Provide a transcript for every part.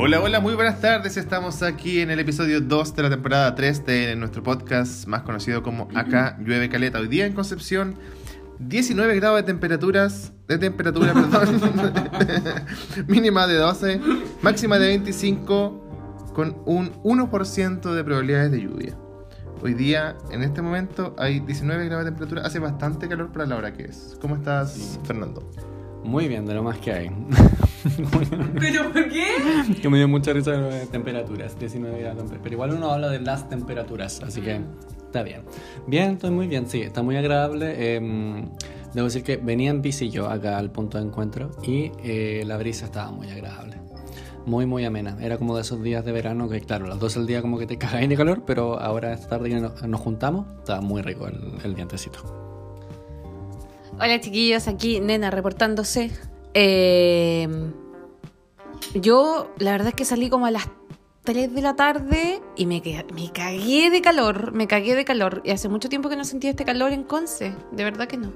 Hola, hola, muy buenas tardes. Estamos aquí en el episodio 2 de la temporada 3 de nuestro podcast más conocido como Acá Llueve Caleta. Hoy día en Concepción, 19 grados de temperaturas, de temperatura, perdón, mínima de 12, máxima de 25, con un 1% de probabilidades de lluvia. Hoy día, en este momento, hay 19 grados de temperatura. Hace bastante calor para la hora que es. ¿Cómo estás, Fernando? Muy bien, de lo más que hay. ¿Pero por qué? que me dio mucha risa de temperaturas, 19 grados. Pero igual uno habla de las temperaturas, así que está bien. Bien, estoy muy bien, sí, está muy agradable. Em, debo decir que venía en bici yo acá al punto de encuentro y eh, la brisa estaba muy agradable. Muy, muy amena. Era como de esos días de verano que, claro, las 12 del día como que te cagáis de calor, pero ahora esta tarde que nos, nos juntamos, estaba muy rico el, el vientecito. Hola chiquillos, aquí Nena reportándose. Eh, yo la verdad es que salí como a las 3 de la tarde y me, me cagué de calor, me cagué de calor. Y hace mucho tiempo que no sentía este calor en Conce, de verdad que no.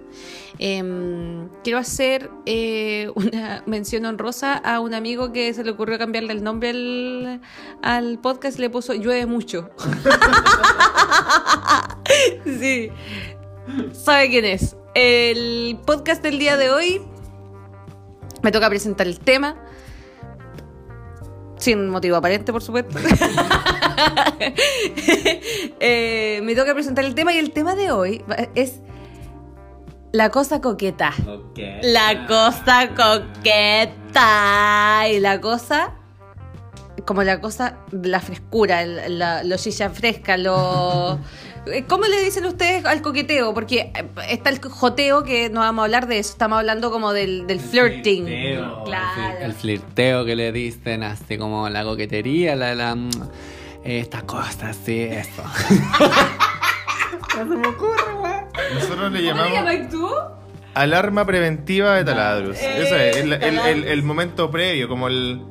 Em, quiero hacer eh, una mención honrosa a un amigo que se le ocurrió cambiarle el nombre al, podcast le puso llueve mucho. sí, sabe quién es. El podcast del día de hoy me toca presentar el tema. Sin motivo aparente, por supuesto. Eh, me toca presentar el tema y el tema de hoy es la cosa coqueta. La cosa coqueta. Y la cosa como la cosa, la frescura, la, lo fresca, lo... Eh, ¿Cómo le dicen ustedes al coqueteo? Porque eh, está el joteo, que no vamos a hablar de eso, estamos hablando como del, del flirting. Flirteo, claro. El flirteo que le dicen, así como la coquetería, la... la mm, estas cosas, sí, eso. no se me ocurre, güey. Nosotros le llamamos... ¿Cómo le llamas tú? Alarma preventiva de taladros. Eh, Eso es, el, el, el, el momento previo, como el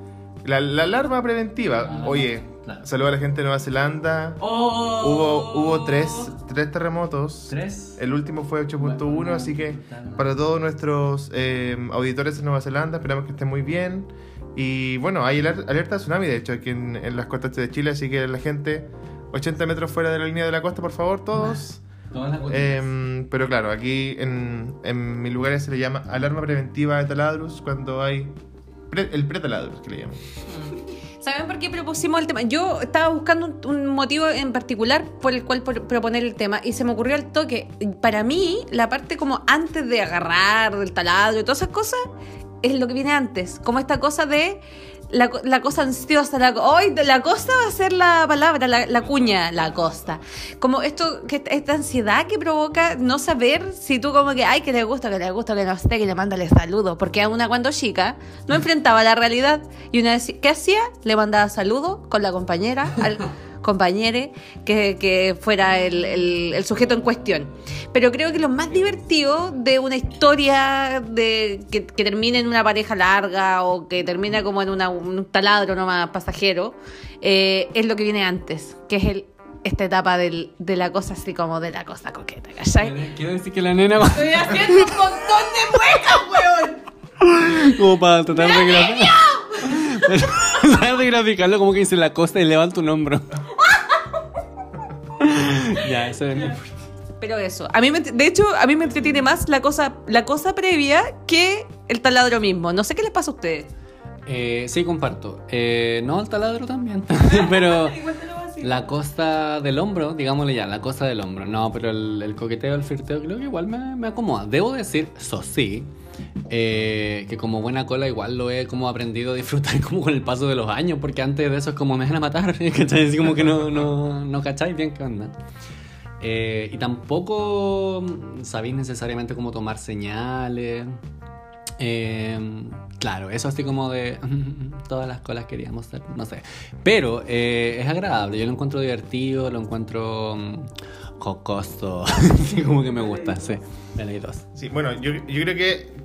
la, alarma preventiva. Ah, Oye, claro. a la gente de Nueva Zelanda. Oh. Hubo, hubo tres, tres terremotos. ¿Tres? El último fue 8.1, así que para todos nuestros eh, auditores de Nueva Zelanda, esperamos que estén muy bien. Y bueno, hay alerta de tsunami, de hecho, aquí en, las costas de Chile, así que la gente 80 metros fuera de la línea de la costa, por favor, todos. Eh, pero claro, aquí en, en mis lugares se le llama alarma preventiva de taladros cuando hay el pretaladro, que le llaman. Mm. ¿Saben por qué propusimos el tema? Yo estaba buscando un, motivo en particular por el cual proponer el tema y se me ocurrió al toque. Para mí, la parte como antes de agarrar del taladro y todas esas cosas es lo que viene antes. Como esta cosa de la, cosa ansiosa, la, hoy la cosa va a ser la palabra, la, cuña, la costa. Como esto, que esta ansiedad que provoca no saber si tú como que, ay, que le gusta, que le gusta, que no esté, que le mándale saludos. Porque a una cuando chica no enfrentaba la realidad y una vez, ¿qué hacía? Le mandaba saludos con la compañera. Al, compañere que, que fuera el, el, sujeto en cuestión. Pero creo que lo más divertido de una historia de que, que termine en una pareja larga o que termina como en una, un taladro nomás pasajero eh, es lo que viene antes, que es el esta etapa del, de la cosa así como de la cosa coqueta, ¿cachai? Quiero decir que la nena... Estoy haciendo un montón de muecas, weón. Como para tratar de graficar. tratar de graficarlo como que dice la costa y levanta un hombro. ya, eso es Pero eso, a mí me, de hecho, a mí me entretiene más la cosa, la cosa previa que el taladro mismo. No sé qué les pasa a ustedes. Eh, sí, comparto. Eh, no, el taladro también. pero la costa del hombro, digámosle ya, la costa del hombro. No, pero el, coqueteo, el flirteo, creo que igual me, me acomoda. Debo decir, eso sí, eh, que como buena cola igual lo he como aprendido a disfrutar como con el paso de los años, porque antes de eso es como me dejan a matar, ¿cachai? Así como que no, no, no cacháis bien qué onda. Eh, y tampoco sabéis necesariamente cómo tomar señales. Eh, claro, eso así como de todas las colas queríamos ser, no sé. Pero es agradable, yo lo encuentro divertido, lo encuentro mm, jocoso, así como que me gusta, sí. Sí, bueno, yo, yo creo que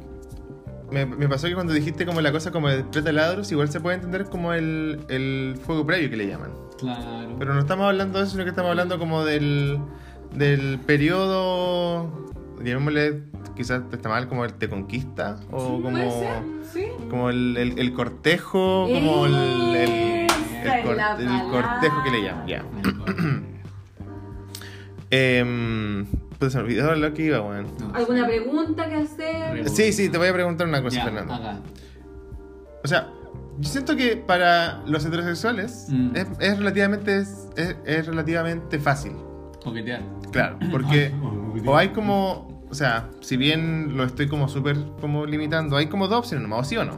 me, pasó que cuando dijiste como la cosa como de tres taladros, igual se puede entender como el, el fuego previo que le llaman. Claro. Pero no estamos hablando de eso, sino que estamos hablando como del, del periodo, llamémosle quizás está mal, como el te conquista, o como, sí. como el, el- el cortejo, como el, cor- cortejo que le llaman, ya. Em, pues se olvidó lo que iba, weón. ¿Alguna pregunta que hacer? Sí, sí, te voy a preguntar una cosa, Ya, Fernando. O sea, yo siento que para los heterosexuales Mm. es, es relativamente es, es relativamente fácil. Coquetear. Claro, porque o hay como, o sea, si bien lo estoy como súper como limitando, hay como dos opciones nomás, o sí o no,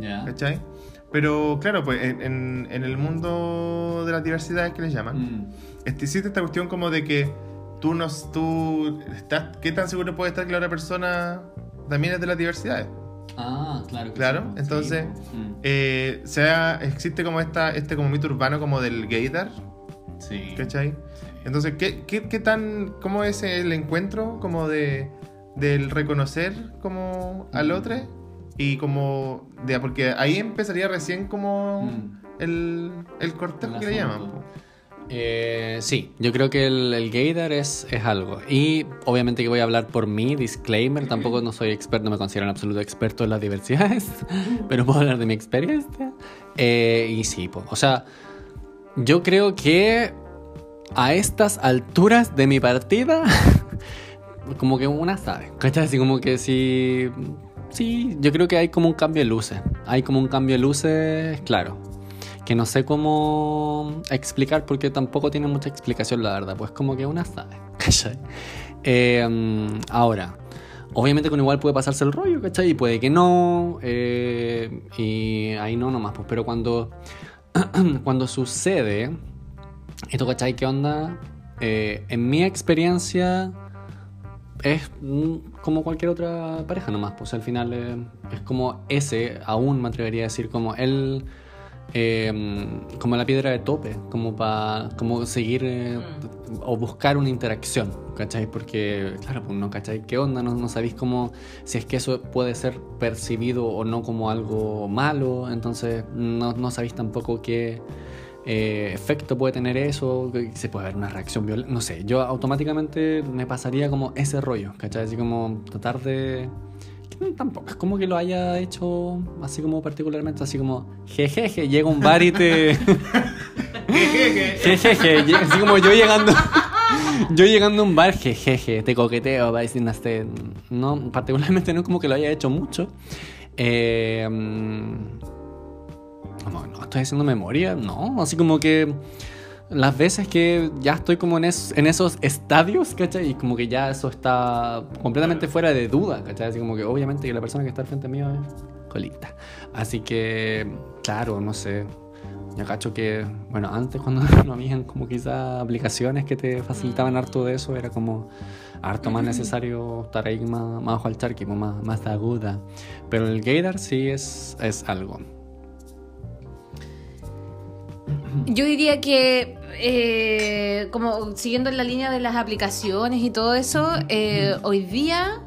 Ya. ¿cachai? Pero claro, pues en, en- en el mundo de las diversidades que les llaman, Mm. este, existe esta cuestión como de que tú nos, tú estás, ¿qué tan seguro puede estar que la otra persona también es de las diversidades? Ah, claro. que Claro, sí. entonces, Mm. Eh, sea, existe como esta, este como mito urbano como del gaydar, Sí. ¿cachai? Entonces, ¿qué, qué, qué tan, cómo es el encuentro como de, del reconocer como al Mm. otro? Y como, de, porque ahí empezaría recién como Mm. el, el cortejo que le llaman. Eh, sí, yo creo que el, el gaydar es, es algo. Y obviamente que voy a hablar por mí, disclaimer, tampoco no soy experto, no me considero un absoluto experto en las diversidades, pero puedo hablar de mi experiencia. Eh, y sí, po, o sea, yo creo que a estas alturas de mi partida, como que una sabe, ¿cachai? Así como que sí, sí, yo creo que hay como un cambio de luces, hay como un cambio de luces, claro que no sé cómo explicar porque tampoco tiene mucha explicación, la verdad. Pues como que una sabe, ¿cachai? Mm, ahora, obviamente con igual puede pasarse el rollo, ¿cachai? Y puede que no, eh, y ahí no nomás, pues, pero cuando, cuando sucede, esto, ¿cachai? ¿Qué onda? Eh, en mi experiencia es como cualquier otra pareja nomás, pues al final eh, es como ese, aún me atrevería a decir, como él eh, como la piedra de tope, como para como seguir eh, o buscar una interacción, ¿cachai? Porque, claro, pues no, ¿cachai? ¿Qué onda? No, no sabéis cómo, si es que eso puede ser percibido o no como algo malo, entonces no, no sabéis tampoco qué eh, efecto puede tener eso, se puede haber una reacción violenta, no sé, yo automáticamente me pasaría como ese rollo, ¿cachai? Así como tratar de... no, Tampoco es como que lo haya hecho así como particularmente, así como jejeje, llega un bar y te... jejeje, llega- así como yo llegando... Yo llegando a un bar, jejeje, te coqueteo, va diciendo este... No, particularmente no es como que lo haya hecho mucho. Eh, mm, como, no, estoy haciendo memoria, no, así como que las veces que ya estoy como en, es- en esos estadios, ¿cachai? Y como que ya eso está completamente fuera de duda, ¿cachai? Así como que obviamente que la persona que está al frente mío es colita. Así que, claro, no sé. Ya cacho que, bueno, antes cuando no habían como quizás aplicaciones que te facilitaban harto de eso, era como harto más necesario estar ahí más, más bajo al charqui, más, más aguda. Pero el gaydar sí es, es algo. Yo diría que, eh, como siguiendo en la línea de las aplicaciones y todo eso, eh, hoy día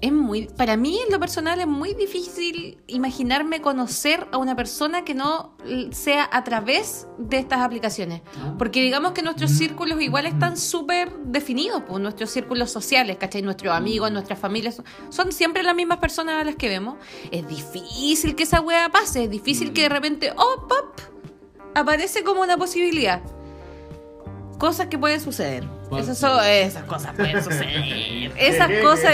es muy, para mí en lo personal es muy difícil imaginarme conocer a una persona que no sea a través de estas aplicaciones. Porque digamos que nuestros círculos igual están súper definidos, pues nuestros círculos sociales, ¿cachai? Nuestros amigos, nuestras familias, son- son siempre las mismas personas a las que vemos. Es difícil que esa wea pase, es difícil que de repente, oh, pop, aparece como una posibilidad. Cosas que pueden suceder. Esas, son- esas cosas pueden suceder. Esas cosas.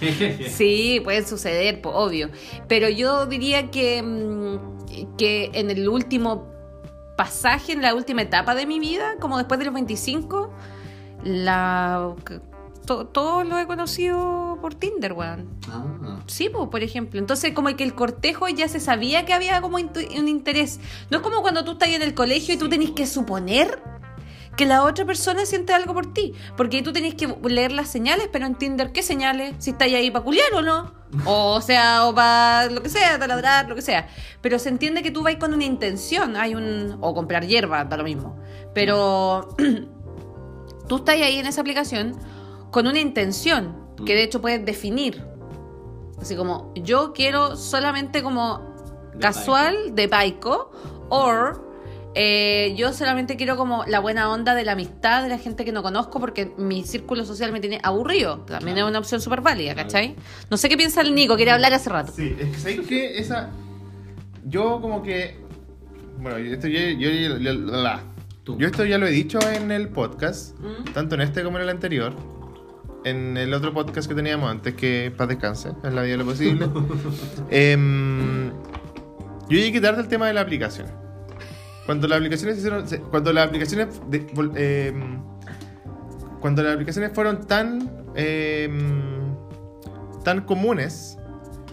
sí, pueden suceder, obvio. Pero yo diría que, mm, que en el último pasaje, en la última etapa de mi vida, como después de los 25, la, to- todo lo he conocido por Tinder, weón. Ah, Sí, pues, por ejemplo. Entonces, como que el cortejo ya se sabía que había como un interés. No es como cuando tú estás en el colegio y tú tenés que suponer que la otra persona siente algo por ti. Porque ahí tú tenés que leer las señales, pero en Tinder, ¿qué señales? Si estáis ahí para culiar o no. O sea, o para lo que sea, taladrar, lo que sea. Pero se entiende que tú vas con una intención. Hay un. O comprar hierba, da lo mismo. Pero tú estás ahí en esa aplicación con una intención que de hecho puedes definir. Así como, yo quiero solamente como De casual de Paico, o Eh, yo solamente quiero como la buena onda de la amistad de la gente que no conozco porque mi círculo social me tiene aburrido. También es una opción súper válida, ¿cachai? No sé qué piensa el Nico, quiere hablar hace rato. Sí, es que ¿sabes qué? Esa. Yo como que. Bueno, esto yo, yo, yo esto ya lo he dicho en el podcast, ¿Mm? tanto en este como en el anterior. En el otro podcast que teníamos antes, que paz descanse, en la medida de lo posible. Em, yo llegué tarde al tema de la aplicación. Cuando las aplicaciones hicieron. Cuando las aplicaciones. de- em, cuando las aplicaciones fueron tan. em, tan comunes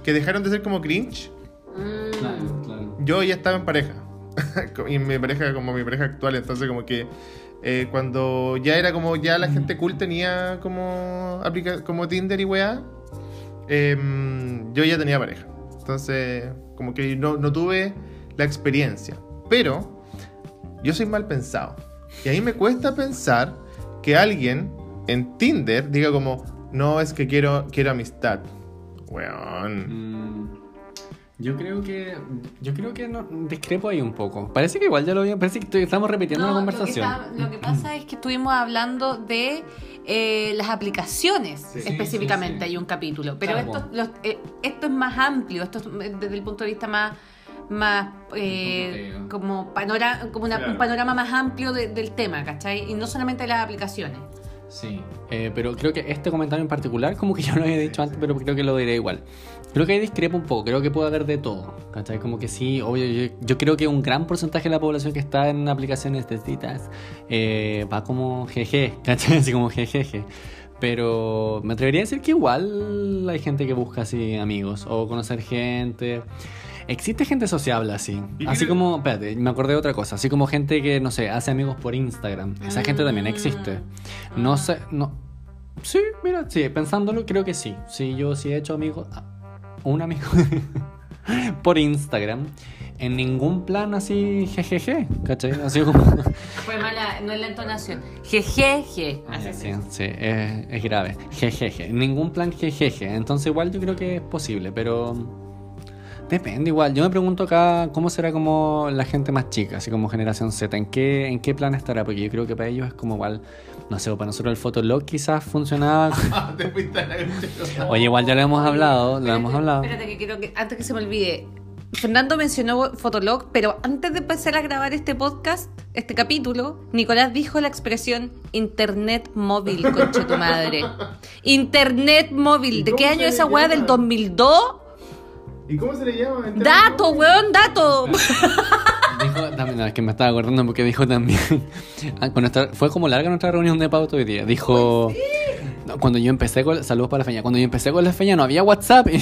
que dejaron de ser como cringe, Mm. Claro, claro. yo ya estaba en pareja. y mi pareja como mi pareja actual, entonces como que eh, cuando ya era como ya la gente cool tenía como aplica como Tinder y weá, em, yo ya tenía pareja. Entonces como que no, no tuve la experiencia. Pero yo soy mal pensado. Y a mí me cuesta pensar que alguien en Tinder diga como, no, es que quiero, quiero amistad. Weón. Mm, Yo creo que. Yo creo que no, discrepo ahí un poco. Parece que igual ya lo había. Parece que estamos repitiendo No, la lo que conversación. está- Lo que, pasa es que estuvimos hablando de eh, las aplicaciones Sí. específicamente, Sí, sí, sí. hay un capítulo, pero Claro. esto, los- eh, esto es más amplio, esto es eh, desde el punto de vista más más eh, como, panora, como una- Claro. un panorama más amplio de- del tema, ¿cachai? Y no solamente las aplicaciones. Sí, eh, pero creo que este comentario en particular, como que yo lo había dicho antes, pero creo que lo diré igual. Creo que ahí discrepo un poco, creo que puede haber de todo, ¿cachai? Como que sí, obvio, yo, yo creo que un gran porcentaje de la población que está en aplicaciones de citas eh, va como jeje, ¿cachai? Así como jejeje. Pero me atrevería a decir que igual hay gente que busca así amigos o conocer gente. Existe gente sociable así. ¿Y Así como, espérate, me acordé de otra cosa. Así como gente que, no sé, hace amigos por Instagram. Esa gente también existe. No sé, no. Sí, mira, sí, pensándolo, creo que sí. Sí, yo sí he hecho amigos. ah, Un amigo por Instagram. En ningún plan así, jejeje, ¿cachai? Así como. Fue mala, no es la entonación. Jejeje. Así Sí, sí, es, es grave. Jejeje. En ningún plan jejeje. Entonces, igual yo creo que es posible, pero. Depende igual. Yo me pregunto acá cómo será como la gente más chica, así como generación Z. ¿En qué, en qué plan estará? Porque yo creo que para ellos es como igual. No sé, o para nosotros el Fotolog quizás funcionaba. Oye, igual ya lo hemos hablado, lo Espérate, hemos hablado. Espérate, que quiero que antes que se me olvide. Fernando mencionó Fotolog, pero antes de empezar a grabar este podcast, este capítulo, Nicolás dijo la expresión Internet móvil, concha tu madre. Internet móvil. ¿De ¿Y qué año esa weá? ¿Del 2002? ¿Y cómo se le llama? Dato, weón, dato. Dijo también, no, es que me estaba acordando porque dijo también. Ah, con nuestra- fue como larga nuestra reunión de pauta hoy día. Dijo. No, cuando yo empecé con. Saludos para la feña. Cuando yo empecé con la feña no había WhatsApp. Y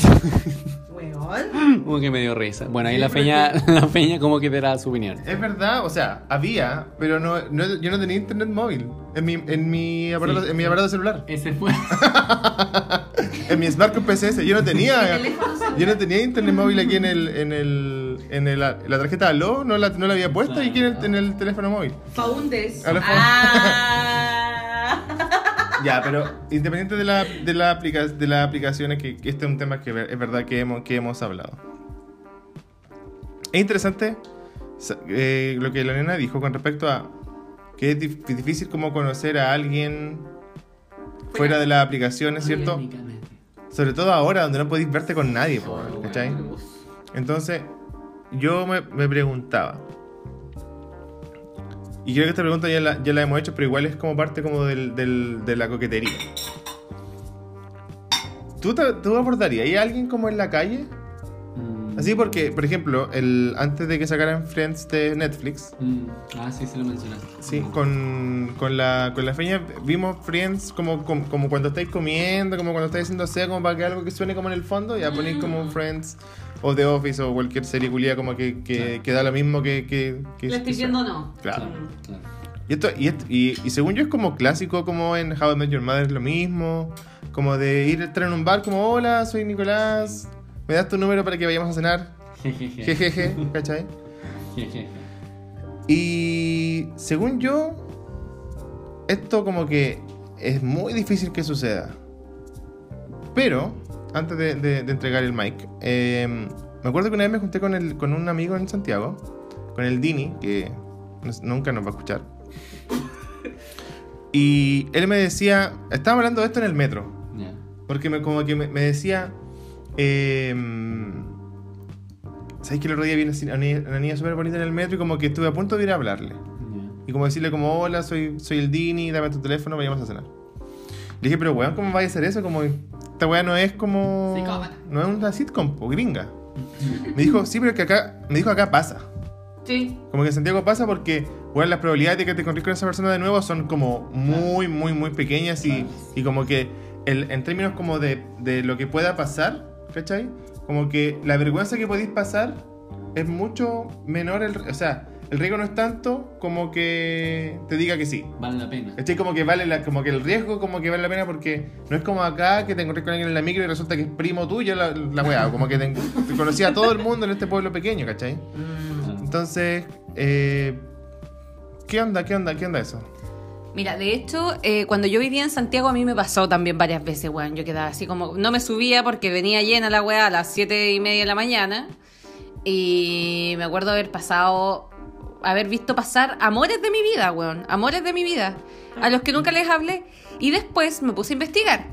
Como que me dio risa. Bueno, ahí Sí, la es la feña como que era su opinión. Es verdad, o sea, había, pero no, no- yo no tenía internet móvil en mi, en mi, aparato, Sí. en mi aparato celular. Ese fue. En mi Smartphone PCS yo no tenía yo no tenía internet móvil aquí en el en el en el- la tarjeta Aló, no la, no la había puesto y aquí en el, en el teléfono móvil. Fa- Ah. Ya, pero independiente de la de la aplica- de las aplicaciones que, que este es un tema que es verdad que hemos que hemos hablado. Es interesante sa- eh, lo que la nena dijo con respecto a que es dif- difícil como conocer a alguien fuera de las aplicaciones, ¿cierto? Sobre todo ahora, donde no podéis verte con nadie, ¿cachai? Entonces, yo me, me preguntaba. Y creo que esta pregunta ya la, ya la hemos hecho, pero igual es como parte como del, del- de la coquetería. ¿Tú, te- ¿Tú abordarías a alguien como en la calle? Mm. Así porque, por ejemplo, el, antes de que sacaran Friends de Netflix, Mm. Ah, sí, se lo mencionaste. Sí, con, con la, con la feña vimos Friends como, como, como cuando estáis comiendo, como cuando estáis haciendo sea, como para que algo que suene como en el fondo, ya ponéis como Friends o The Office o cualquier serie culia como que, que, Claro. que da lo mismo que... que, que Lo estoy que viendo o suena. no. Claro. Claro. Y, esto, y, esto- y, y según yo es como clásico como en How I Met Your Mother es lo mismo, como de ir a estar en un bar como, hola, soy Nicolás, me das tu número para que vayamos a cenar, Jejeje. jejeje, ¿cachai? Jejeje. Y según yo, esto como que es muy difícil que suceda. Pero, antes de, de- de entregar el mic, eh, me acuerdo que una vez me junté con, el, con un amigo en Santiago, con el Dini, que nunca nos va a escuchar. Y él me decía, estaba hablando de esto en el metro, porque me, como que me, me decía, eh, ¿sabes que el otro día vi una, una niña- súper bonita en el metro y como que estuve a punto de ir a hablarle? Y como decirle como, hola, soy, soy el Dini, dame tu teléfono, vayamos a cenar. Le dije, pero weón, ¿cómo va a hacer eso? Como, esta weá no es como... Psicópata. No es una sitcom, o gringa. Me dijo, sí, pero que acá, me dijo acá pasa. Sí. Como que en Santiago pasa porque, weón, las probabilidades de que te encontres con esa persona de nuevo son como muy, muy, muy pequeñas y, y como que el, en términos como de, de lo que pueda pasar, ¿cachai? Como que la vergüenza que podéis pasar es mucho menor, el, o sea, el riesgo no es tanto como que te diga que sí. Vale la pena. ¿Cachai? Como que vale la, como que el riesgo como que vale la pena porque no es como acá que te encontrás con alguien en la micro y resulta que es primo tuyo la, la weá, como que te, te conocía a todo el mundo en este pueblo pequeño, ¿cachai? Entonces, eh, ¿qué onda? ¿Qué onda? ¿Qué onda eso? Mira, de hecho, eh, cuando yo vivía en Santiago a mí me pasó también varias veces, weón. Yo quedaba así como, no me subía porque venía llena la weá a las siete y media de la mañana. Y me acuerdo haber pasado, haber visto pasar amores de mi vida, weón. Amores de mi vida. A los que nunca les hablé. Y después me puse a investigar.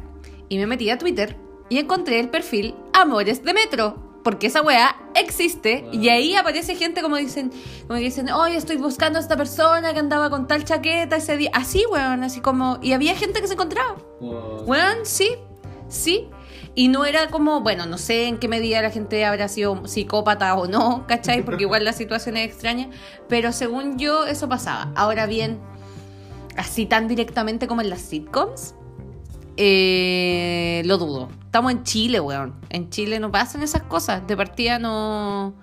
Y me metí a Twitter y encontré el perfil Amores de Metro. Porque esa weá existe y ahí aparece gente como dicen, como que dicen, hoy estoy buscando a esta persona que andaba con tal chaqueta ese día. Así, weón, así como. Y había gente que se encontraba. Weón, sí, sí. Y no era como, bueno, no sé en qué medida la gente habrá sido psicópata o no, ¿cachai? Porque igual la situación es extraña. Pero según yo, eso pasaba. Ahora bien, así tan directamente como en las sitcoms, eh, lo dudo. Estamos en Chile, weón. En Chile no pasan esas cosas. De partida no.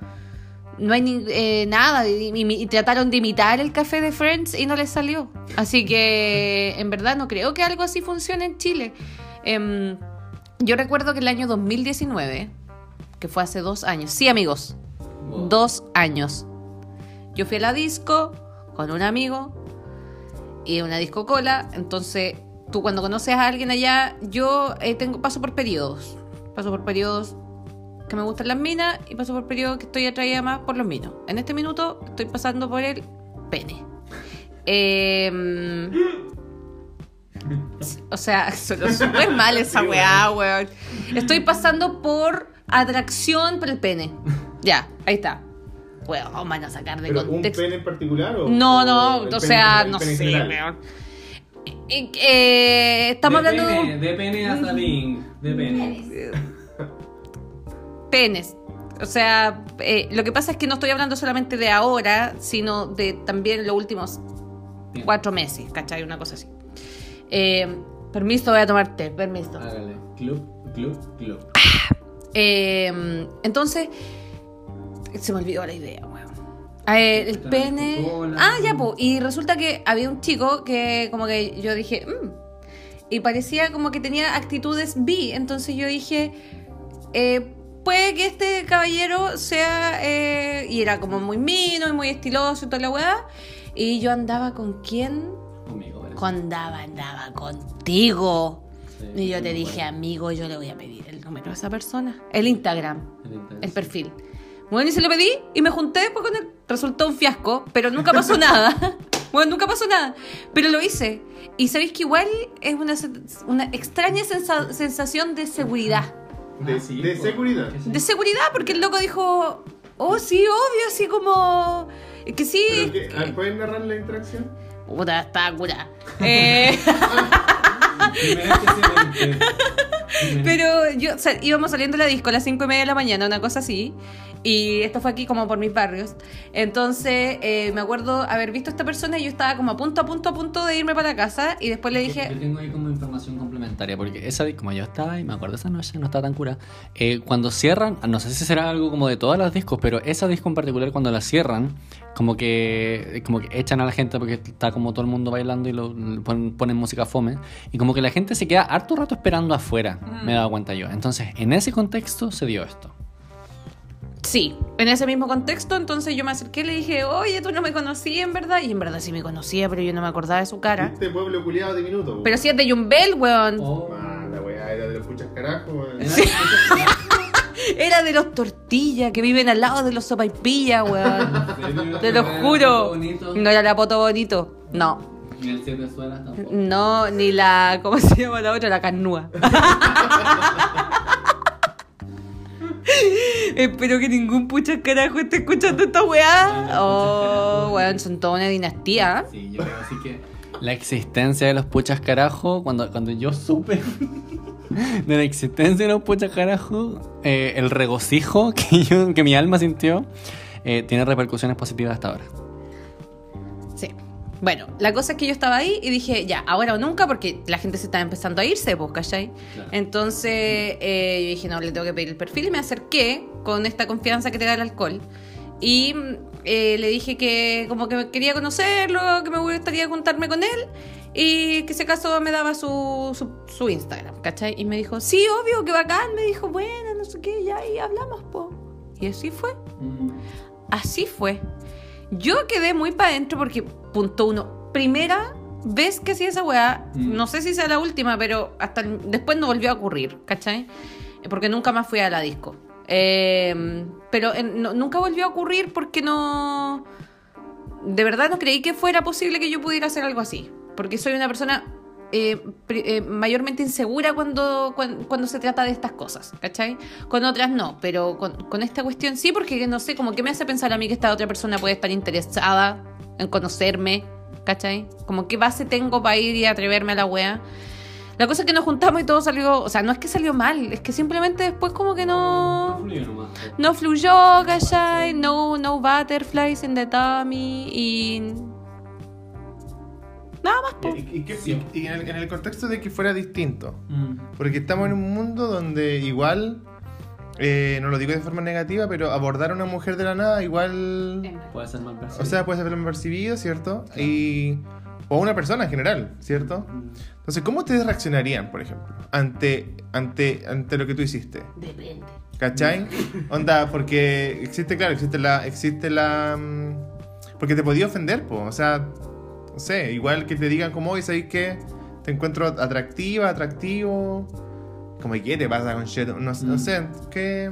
No hay ni- eh, nada. Y, y- y trataron de imitar el café de Friends y no les salió. Así que, en verdad, no creo que algo así funcione en Chile. Em, yo recuerdo que el año 2019, que fue hace dos años. Sí, amigos. Dos años. Yo fui a la disco con un amigo y una disco cola. Entonces, tú cuando conoces a alguien allá, yo eh, tengo paso por periodos. Paso por periodos que me gustan las minas y paso por periodos que estoy atraída más por los minos. En este minuto estoy pasando por el pene. Em, o sea, suena súper mal esa weá, weón. Estoy pasando por atracción por el pene. Ya, ahí está. Weón, van a sacar de contexto. en particular o No, no, o, sea, no sé, weón. Eh, estamos hablando de un De pene hasta link. De pene. penes. O sea, eh, lo que pasa es que no estoy hablando solamente de ahora, sino de también los últimos cuatro meses, ¿cachai? Una cosa así. Eh, permiso, voy a tomar té, permiso. Hágale. Club, club, club. Eh, entonces, se me olvidó la idea, weón. Eh, el pene. Ah, ya, pues. Y resulta que había un chico que, como que yo dije, "Mm". y parecía como que tenía actitudes bi. Entonces yo dije, eh, puede que este caballero sea. eh, y era como muy mino y muy estiloso y toda la weá. Y yo andaba con quién? Con andaba, andaba contigo. Sí, Y yo te dije, bueno. amigo, yo le voy a pedir el número de esa persona. El Instagram, El perfil. Bueno, y se lo pedí y me junté pues, con él. Resultó un fiasco, pero nunca pasó nada. Bueno, nunca pasó nada. Pero lo hice. Y sabéis que igual es una, una extraña sensa- sensación de seguridad. De, Ah, sí, de po. seguridad. Sí. De seguridad, porque el loco dijo, oh, sí, obvio, así como... Que sí. Que- ¿Pueden narrar la interacción? Puta, está curada. Eh, Pero yo, o sea, íbamos saliendo de la disco a las 5 y media de la mañana, una cosa así. Y esto fue aquí como por mis barrios. Entonces, eh, me acuerdo haber visto a esta persona y yo estaba como a punto, a punto, a punto de irme para la casa. Y después le Yo dije, tengo ahí como información complementaria, porque esa, como yo estaba y me acuerdo esa noche, no estaba tan cura. eh, cuando cierran, no sé si será algo como de todas las discos, pero esa disco en particular, cuando la cierran, como que, como que echan a la gente porque está como todo el mundo bailando y lo, ponen, ponen música fome, y como que la gente se queda harto rato esperando afuera, Mm. me he dado cuenta yo. Entonces, en ese contexto se dio esto. sí, en ese mismo contexto. Entonces yo me acerqué y le dije, oye, tú no me conocías en verdad. Y en verdad sí me conocía, pero yo no me acordaba de su cara. Este pueblo culiado de minuto. Pero sí es de Yumbel, weón. Oh. La weá, era de los puchas carajo. weón. Sí. Era de los tortillas que viven al lado de los sopaipillas, weón. Te lo juro. No era la poto bonito. No. Ni el siete suelas tampoco. No, ni la. ¿Cómo se llama la otra? La carnúa. Espero que ningún pucha carajo esté escuchando esta weá. Oh, weón, son toda una dinastía. Sí, yo creo así que la existencia de los puchas carajo, cuando, cuando yo supe de la existencia de los puchas carajo, eh, el regocijo que, yo, que mi alma sintió, eh, tiene repercusiones positivas hasta ahora. Sí. Bueno, la cosa es que yo estaba ahí y dije, ya, ahora o nunca, porque la gente se está empezando a irse, pues, ¿cachai? Claro. Entonces eh, yo dije, no, le tengo que pedir el perfil y me acerqué con esta confianza que te da el alcohol. Y eh, le dije que como que quería conocerlo, que me gustaría juntarme con él y que si acaso me daba su, su, su Instagram, ¿cachai? Y me dijo, sí, obvio, que bacán. Me dijo, bueno, no sé qué, ya ahí hablamos, po. Y así fue. Así fue. Yo quedé muy para adentro porque, punto uno, primera vez que hacía esa weá, Mm. no sé si sea la última, pero hasta después no volvió a ocurrir, ¿cachai? Porque nunca más fui a la disco. Eh, pero en- no- nunca volvió a ocurrir porque no... De verdad no creí que fuera posible que yo pudiera hacer algo así. Porque soy una persona eh, eh, mayormente insegura cuando, cuan- cuando, se trata de estas cosas, ¿cachai? Con otras no, pero con, con esta cuestión sí, porque no sé, como que me hace pensar a mí que esta otra persona puede estar interesada en conocerme, ¿cachai? Como qué base tengo para ir y atreverme a la wea. La cosa es que nos juntamos y todo salió, o sea, no es que salió mal, es que simplemente después como que no... No fluyó, ¿cachai? No, no butterflies in the tummy y... Nada más, po. Y, y que- y- y en, el, en el contexto de que fuera distinto. Mm. Porque estamos en un mundo donde igual, eh, no lo digo de forma negativa, pero abordar a una mujer de la nada igual... Puede ser mal O sea, puede ser percibido, ¿cierto? Y, o una persona en general, ¿cierto? Entonces, ¿cómo ustedes reaccionarían, por ejemplo, ante, ante, ante lo que tú hiciste? Depende. ¿Cachai? Onda, porque existe, claro, existe la. Existe la. mm, Porque te podía ofender, po. O sea, no sé, igual que te digan como hoy, ¿sabes qué? Te encuentro atractiva, atractivo. Como, ¿qué te pasa con shit? No, no Mm. sé, ¿qué.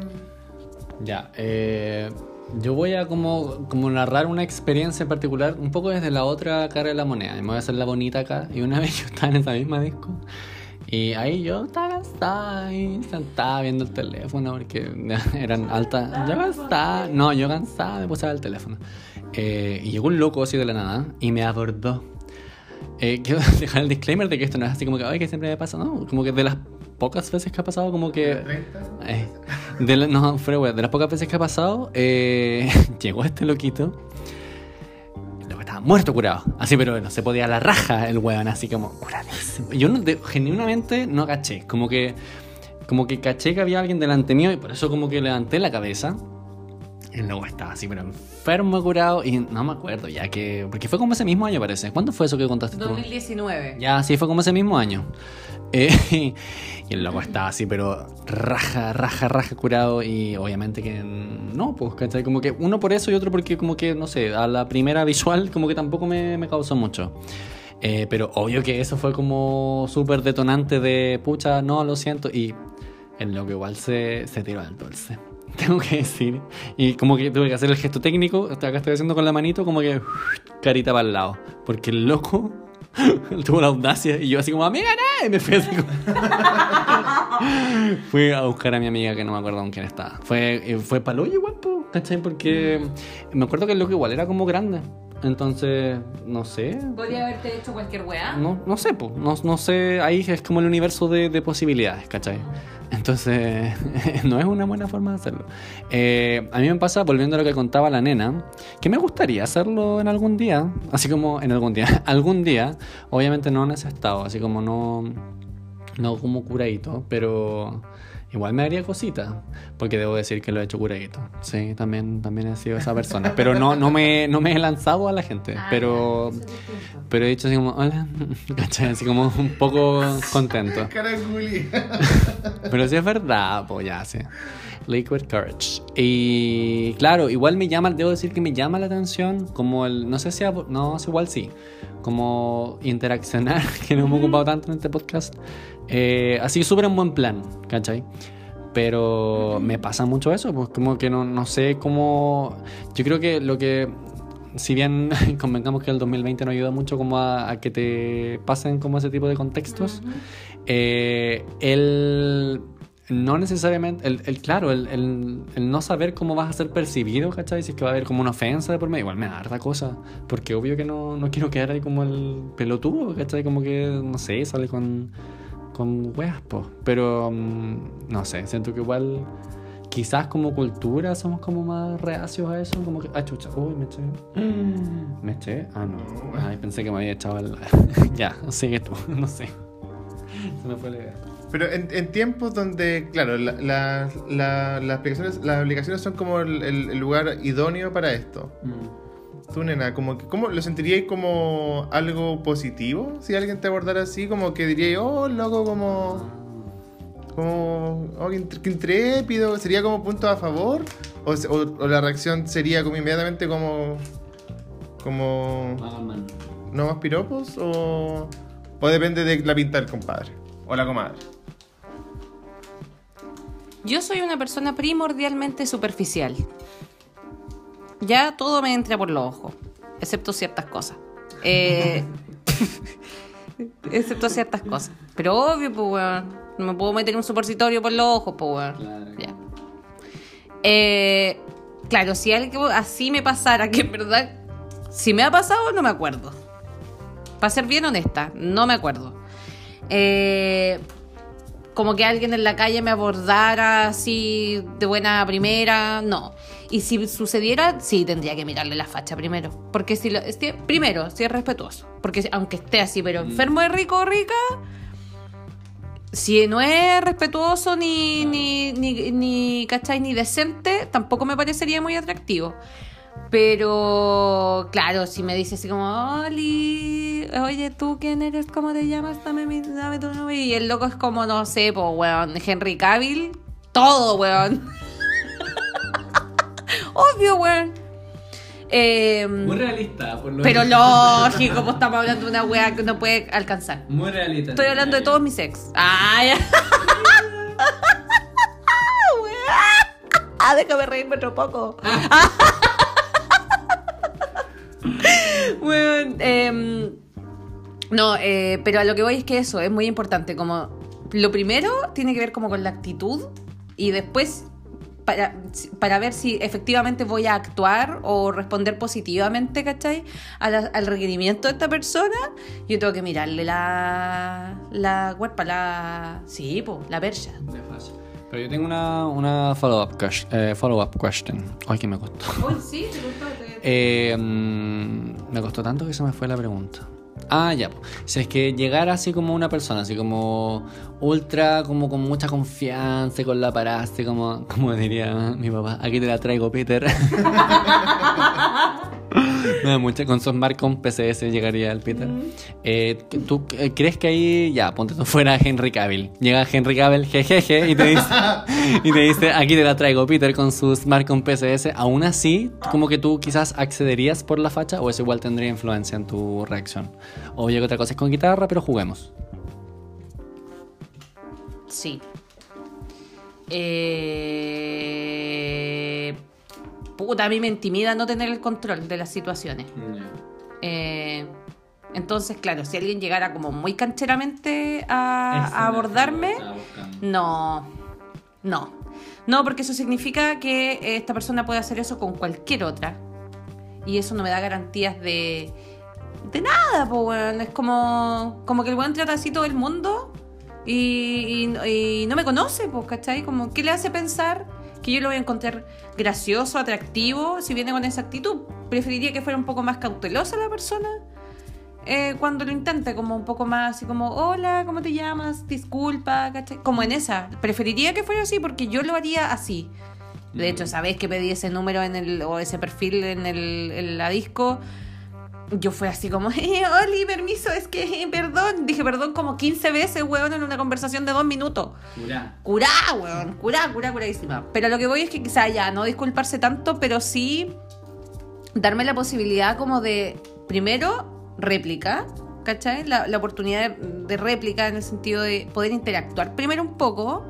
Ya, eh, yo voy a como, como narrar una experiencia en particular, un poco desde la otra cara de la moneda. Y me voy a hacer la bonita acá. Y una vez yo estaba en esa misma disco. Y ahí yo estaba cansada ahí, sentada viendo el teléfono porque eran altas. Yo cansada. No, yo cansada me puse a ver el teléfono. Eh, y llegó un loco así de la nada y me abordó. Eh, quiero dejar el disclaimer de que esto no es así como que, ay, que siempre me pasa, no. Como que de las pocas veces que ha pasado, como que. 30? Eh, de la- no, fuera wea, de las pocas veces que ha pasado, eh, llegó este loquito. Estaba muerto curado. Así, pero no se podía la raja el weón, así como curadísimo. Yo no, de- genuinamente no caché. Como que, como que caché que había alguien delante mío y por eso como que levanté la cabeza. El loco estaba así, pero enfermo, curado. Y no me acuerdo ya que. Porque fue como ese mismo año, parece. ¿Cuándo fue eso que contaste tú? 2019. Ya, sí, fue como ese mismo año. Eh, y el loco estaba así, pero raja, raja, raja curado. Y obviamente que no, pues, ¿cachai? Como que uno por eso y otro porque, como que, no sé, a la primera visual, como que tampoco me, me causó mucho. Eh, pero obvio que eso fue como súper detonante de pucha, no, lo siento. Y el loco igual se, se tiró al dulce. Tengo que decir. Y como que tuve que hacer el gesto técnico. Acá estoy haciendo con la manito, como que carita para el lado. Porque el loco tuvo la audacia. Y yo así como, amiga, no. Y me fui fui a buscar a mi amiga que no me acuerdo con quién estaba. Fue, eh, fue paloyo igual, po, ¿cachai? Porque me acuerdo que el loco igual era como grande. Entonces, no sé. Podría haberte hecho cualquier weá. No, no sé, po. No, no sé, ahí es como el universo de, de posibilidades, ¿cachai? Entonces, no es una buena forma de hacerlo. Eh, a mí me pasa, volviendo a lo que contaba la nena, que me gustaría hacerlo en algún día, así como en algún día, algún día, obviamente no en ese estado, así como no, no como curadito, pero igual me haría cosita, porque debo decir que lo he hecho curadito. Sí, también, también he sido esa persona, pero no, no, me, no me he lanzado a la gente, Ah, pero... Pero he dicho así como, hola, ¿cachai? Así como un poco contento. Caraculi. Pero sí es verdad, pues ya, sí. Liquid Courage. Y claro, igual me llama, debo decir que me llama la atención, como el, no sé si, no, igual sí, como interaccionar, que no hemos ocupado tanto en este podcast. Eh, así súper en buen plan, ¿cachai? Pero me pasa mucho eso, pues como que no, no sé cómo... Yo creo que lo que si bien convengamos que el 2020 no ayuda mucho como a, a que te pasen como ese tipo de contextos, eh, el no necesariamente, el, el claro, el, el, el no saber cómo vas a ser percibido, ¿cachai? Si es que va a haber como una ofensa de por medio, igual me da harta cosa, porque obvio que no, no quiero quedar ahí como el pelotudo, ¿cachai? Como que, no sé, sale con, con weas, po. pero mm, no sé, siento que igual quizás como cultura somos como más reacios a eso, como que, ah, chucha, uy, me eché. ¿Me eché? Ah, no. Ay, pensé que me había echado el... ya, sigue tú, no sé. Se me fue la idea. Pero en, en tiempos donde, claro, la- la- la- las, aplicaciones, las aplicaciones son como el, el- el lugar idóneo para esto. Tú, nena, como que, ¿cómo lo sentiríais como algo positivo? Si alguien te abordara así, como que diríais, oh, loco, como. como. oh, qué int- qué intrépido. ¿Sería como punto a favor? O- o la reacción sería como inmediatamente como. como. ¿No más piropos? O. o depende de la pinta del compadre? O la comadre. Yo soy una persona primordialmente superficial. Ya todo me entra por los ojos, excepto ciertas cosas. Eh, excepto ciertas cosas. Pero obvio, pues, weón. No me puedo meter un supositorio por los ojos, pues, weón. Claro. Ya. Eh, claro, si algo así me pasara, que en verdad, si me ha pasado, no me acuerdo. Para ser bien honesta, no me acuerdo. Eh, como que alguien en la calle me abordara así de buena primera, no. Y si sucediera, sí tendría que mirarle la facha primero. Porque si lo, es que- primero, si es respetuoso. Porque aunque esté así, pero enfermo de rico o rica, si no es respetuoso ni, ni, ni, ni, ¿cachai? ni decente, tampoco me parecería muy atractivo. Pero, claro, si me dice así como, Oli, oye, ¿tú quién eres? ¿Cómo te llamas? Dame, mi, dame tu nombre. Y el loco es como, no sé, pues, weón, Henry Cavill. Todo, weón. Obvio, weón. Eh, Muy realista, por lo pero lógico, pues estamos hablando de una weá que no puede alcanzar. Muy realista. Estoy hablando de todos mis ex. Ah, ya. Ah, déjame reírme otro poco. bueno, em, no, eh, pero a lo que voy es que eso es muy importante. Como lo primero tiene que ver como con la actitud y después para, para ver si efectivamente voy a actuar o responder positivamente, ¿cachai? A la- al requerimiento de esta persona, yo tengo que mirarle la la cuerpa, la sí, po, la percha. Pero yo tengo una, una follow-up eh, follow-up question. Ay, que me costó. Uy, sí, te gustó. Eh, mm, me costó tanto que se me fue la pregunta. Ah, ya. Si es que llegara así como una persona, así como ultra, como con mucha confianza, con la paraste, como, como diría mi papá, aquí te la traigo, Peter. Da mucha, con su smart con PCS llegaría el Peter. Eh, ¿Tú eh, crees que ahí, ya, ponte tú fuera Henry Cavill? Llega Henry Cavill, jejeje, y te dice, y te dice, aquí te la traigo, Peter, con su smart con PCS. Aún así, como que tú quizás accederías por la facha, o eso igual tendría influencia en tu reacción. O llega otra cosa es con guitarra, pero juguemos. Sí. Eh... Puta, a mí me intimida no tener el control de las situaciones. Eh, entonces, claro, si alguien llegara como muy cancheramente a, a abordarme, no, no. No, porque eso significa que esta persona puede hacer eso con cualquier otra. Y eso no me da garantías de, de nada, pues, weón. Es como, como que el weón trata así todo el mundo y, y- y no me conoce, pues, ¿cachai? Como, ¿qué le hace pensar que yo lo voy a encontrar gracioso, atractivo, si viene con esa actitud? Preferiría que fuera un poco más cautelosa la persona eh, cuando lo intente, como un poco más así como, hola, ¿cómo te llamas? Disculpa, ¿cachai? Como en esa. Preferiría que fuera así porque yo lo haría así. De hecho, sabes que pedí ese número en el, o ese perfil en, el, en la disco. Yo fue así como, eh, Oli, permiso, es que, eh, perdón. Dije perdón como 15 veces, weón, en una conversación de dos minutos. Curá, weón, curá, curá, curadísima. Pero lo que voy es que quizá ya no disculparse tanto, pero sí darme la posibilidad como de, primero, réplica, ¿cachai? La, la oportunidad de, de réplica en el sentido de poder interactuar primero un poco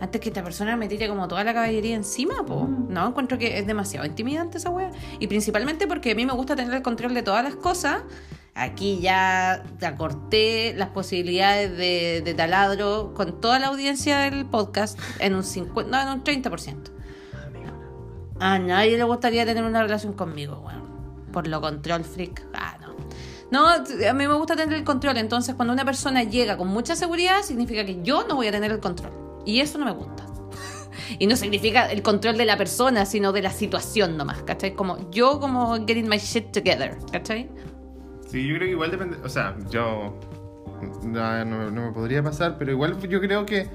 antes que esta persona me tire como toda la caballería encima, po. No, encuentro que es demasiado intimidante esa wea. Y principalmente porque a mí me gusta tener el control de todas las cosas. Aquí ya acorté las posibilidades de, de taladro con toda la audiencia del podcast en un 50, no, en un 30%. A nadie le gustaría tener una relación conmigo, weón. Por lo control freak. Ah, no. No, a mí me gusta tener el control. Entonces, cuando una persona llega con mucha seguridad, significa que yo no voy a tener el control. Y eso no me gusta. y no significa el control de la persona, sino de la situación nomás, ¿cachai? Como yo, como getting my shit together, ¿cachai? Sí, yo creo que igual depende. O sea, yo. No, no- no me podría pasar, pero igual yo creo que.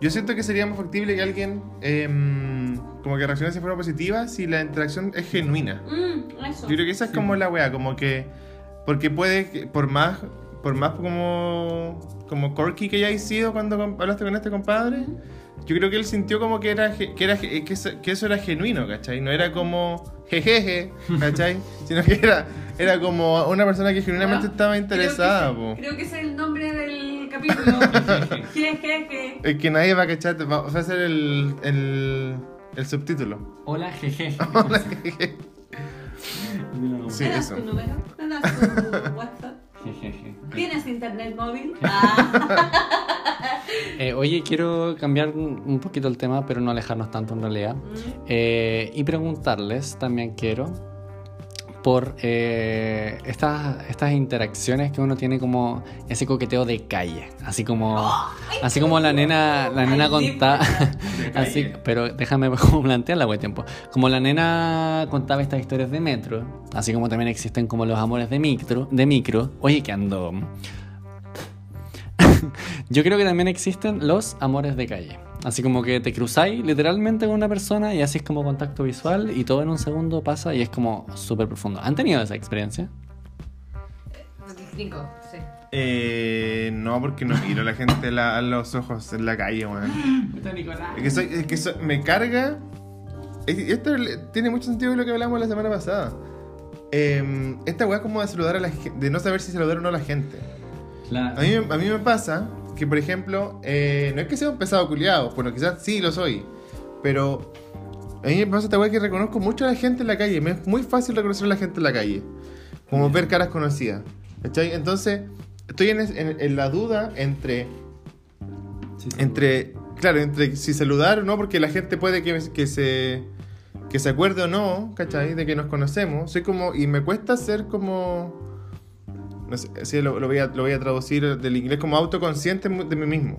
Yo siento que sería más factible que alguien. em, como que reaccione de forma positiva si la interacción es genuina. Mm, eso. Yo creo que esa es como la wea, como que. Porque puede, por más. Por más como. Como corky que hayáis sido cuando hablaste con este compadre. Yo creo que él sintió como que era, que, era que, eso, que eso era genuino, ¿cachai? No era como jejeje, ¿cachai? Sino que era, era como una persona que genuinamente Ah, estaba interesada, Creo po. que, creo que ese es el nombre del capítulo. Jejeje. Es que nadie va a cachar, va va a ser el, el, el subtítulo. Hola, jeje. Hola, jeje. Sí, ¿Me das eso. tu número? ¿Me das tu WhatsApp? ¿Tienes internet móvil? Ah. Eh, oye, quiero cambiar un poquito el tema, pero no alejarnos tanto en realidad. Eh, y preguntarles, también quiero, por eh, estas, estas interacciones que uno tiene como ese coqueteo de calle. Así como, así como la nena, la nena contaba. De así, pero déjame como plantearla, güey, tiempo. Como la nena contaba estas historias de metro, así como también existen como los amores de micro, de micro. Oye, que ando. Yo creo que también existen los amores de calle. Así como que te cruzáis literalmente con una persona y haces como contacto visual y todo en un segundo pasa y es como súper profundo. ¿Han tenido esa experiencia? Cinco, sí. Eh, no, porque no miro a la gente la- a los ojos en la calle, weón. Es que, soy, es que soy- me carga. es- Esto tiene mucho sentido con lo que hablamos la semana pasada. Eh, esta weá como de saludar a la gente, de no saber si saludar o no a la gente. A mí, a mí me pasa que, por ejemplo, eh, no es que sea un pesado culiado, bueno, quizás sí lo soy, pero a mí me pasa esta weá que reconozco mucho a la gente en la calle. Me es muy fácil reconocer a la gente en la calle, como ver caras conocidas. ¿cachai? Entonces, estoy en, es- en- en la duda entre entre claro entre si saludar o no porque la gente puede que, que se que se acuerde o no ¿cachai? de que nos conocemos soy como y me cuesta ser como no sé lo, lo voy a, lo voy a traducir del inglés como autoconsciente de mí mismo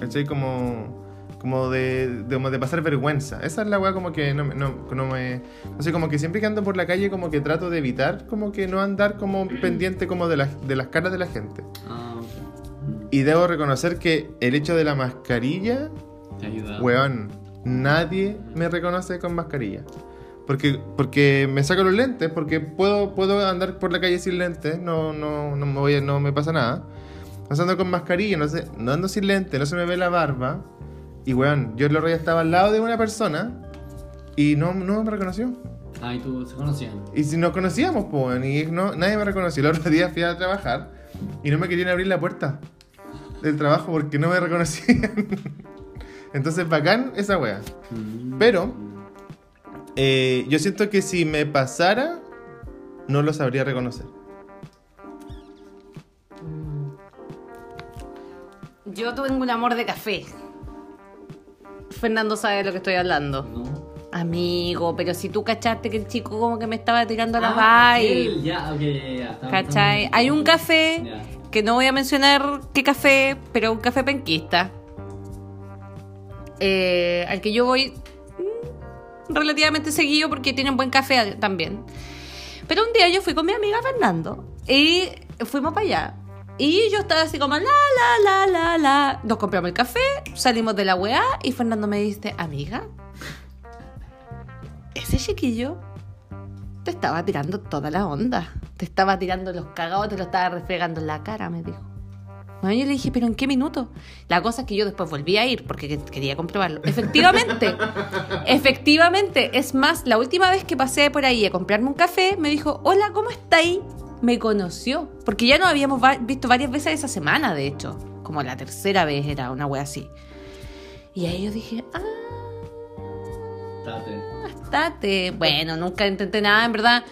¿cachai? como como de, de, de pasar vergüenza esa es la weá como que no, no, no me no sé como que siempre que ando por la calle como que trato de evitar como que no andar como pendiente como de, las de las caras de la gente Ah, ok. y debo reconocer que el hecho de la mascarilla Te ayuda. Weón, nadie me reconoce con mascarilla. Porque, porque me saco los lentes, porque puedo, puedo andar por la calle sin lentes, no, no, no, me, voy no me pasa nada. Ando con mascarilla, no, sé, no ando sin lentes, no se me ve la barba. Y weón, yo el otro día estaba al lado de una persona y no, no me reconoció. Ah, y tú se conocían. Y si nos conocíamos, pues, weón, y no, nadie me reconoció. El otro día fui a trabajar y no me querían abrir la puerta del trabajo porque no me reconocían. Entonces, bacán esa wea. Pero, eh, yo siento que si me pasara, no lo sabría reconocer. Yo tengo un amor de café. Fernando sabe de lo que estoy hablando. No. Amigo, pero si tú cachaste que el chico como que me estaba tirando la Ah, vibe. Ya, ¿Cachai? Hay un café que no voy a mencionar qué café, pero un café penquista. eh, al que yo voy mm, relativamente seguido porque tienen buen café también. Pero un día yo fui con mi amiga Fernando y fuimos para allá. Y yo estaba así como la, la, la, la, la. Nos compramos el café, salimos de la weá y Fernando me dice, amiga, ese chiquillo te estaba tirando toda la onda. Te estaba tirando los cagados, te lo estaba refregando en la cara, me dijo. Bueno, yo le dije, ¿pero en qué minuto? La cosa es que yo después volví a ir porque que- quería comprobarlo. Efectivamente, efectivamente. Es más, la última vez que pasé por ahí a comprarme un café, me dijo, hola, ¿cómo está ahí? Me conoció. Porque ya nos habíamos va- visto varias veces esa semana, de hecho. Como la tercera vez era una wea así. Y ahí yo dije, ah, Tate. estate. Bueno, nunca intenté nada, en verdad.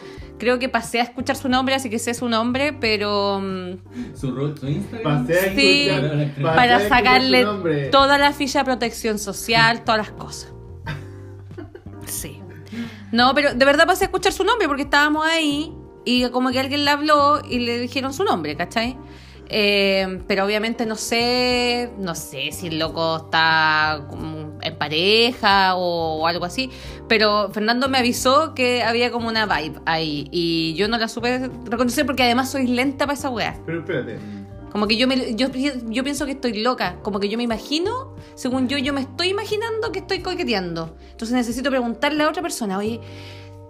Creo que pasé a escuchar su nombre, así que sé su nombre, pero mm, Su, su Instagram. Pasé a Sí, escuchar- pasé a para escuchar sacarle su nombre. toda la ficha de protección social, todas las cosas. Sí. No, pero de verdad pasé a escuchar su nombre porque estábamos ahí y como que alguien le habló y le dijeron su nombre, ¿cachai? Eh, pero obviamente no sé, no sé si el loco está como en pareja o, algo así, pero Fernando me avisó que había como una vibe ahí y yo no la supe reconocer porque además soy lenta para esa weá. Pero espérate. Como que yo, me, yo, yo pienso que estoy loca. Como que yo me imagino, según yo, yo me estoy imaginando que estoy coqueteando. Entonces necesito preguntarle a otra persona, oye,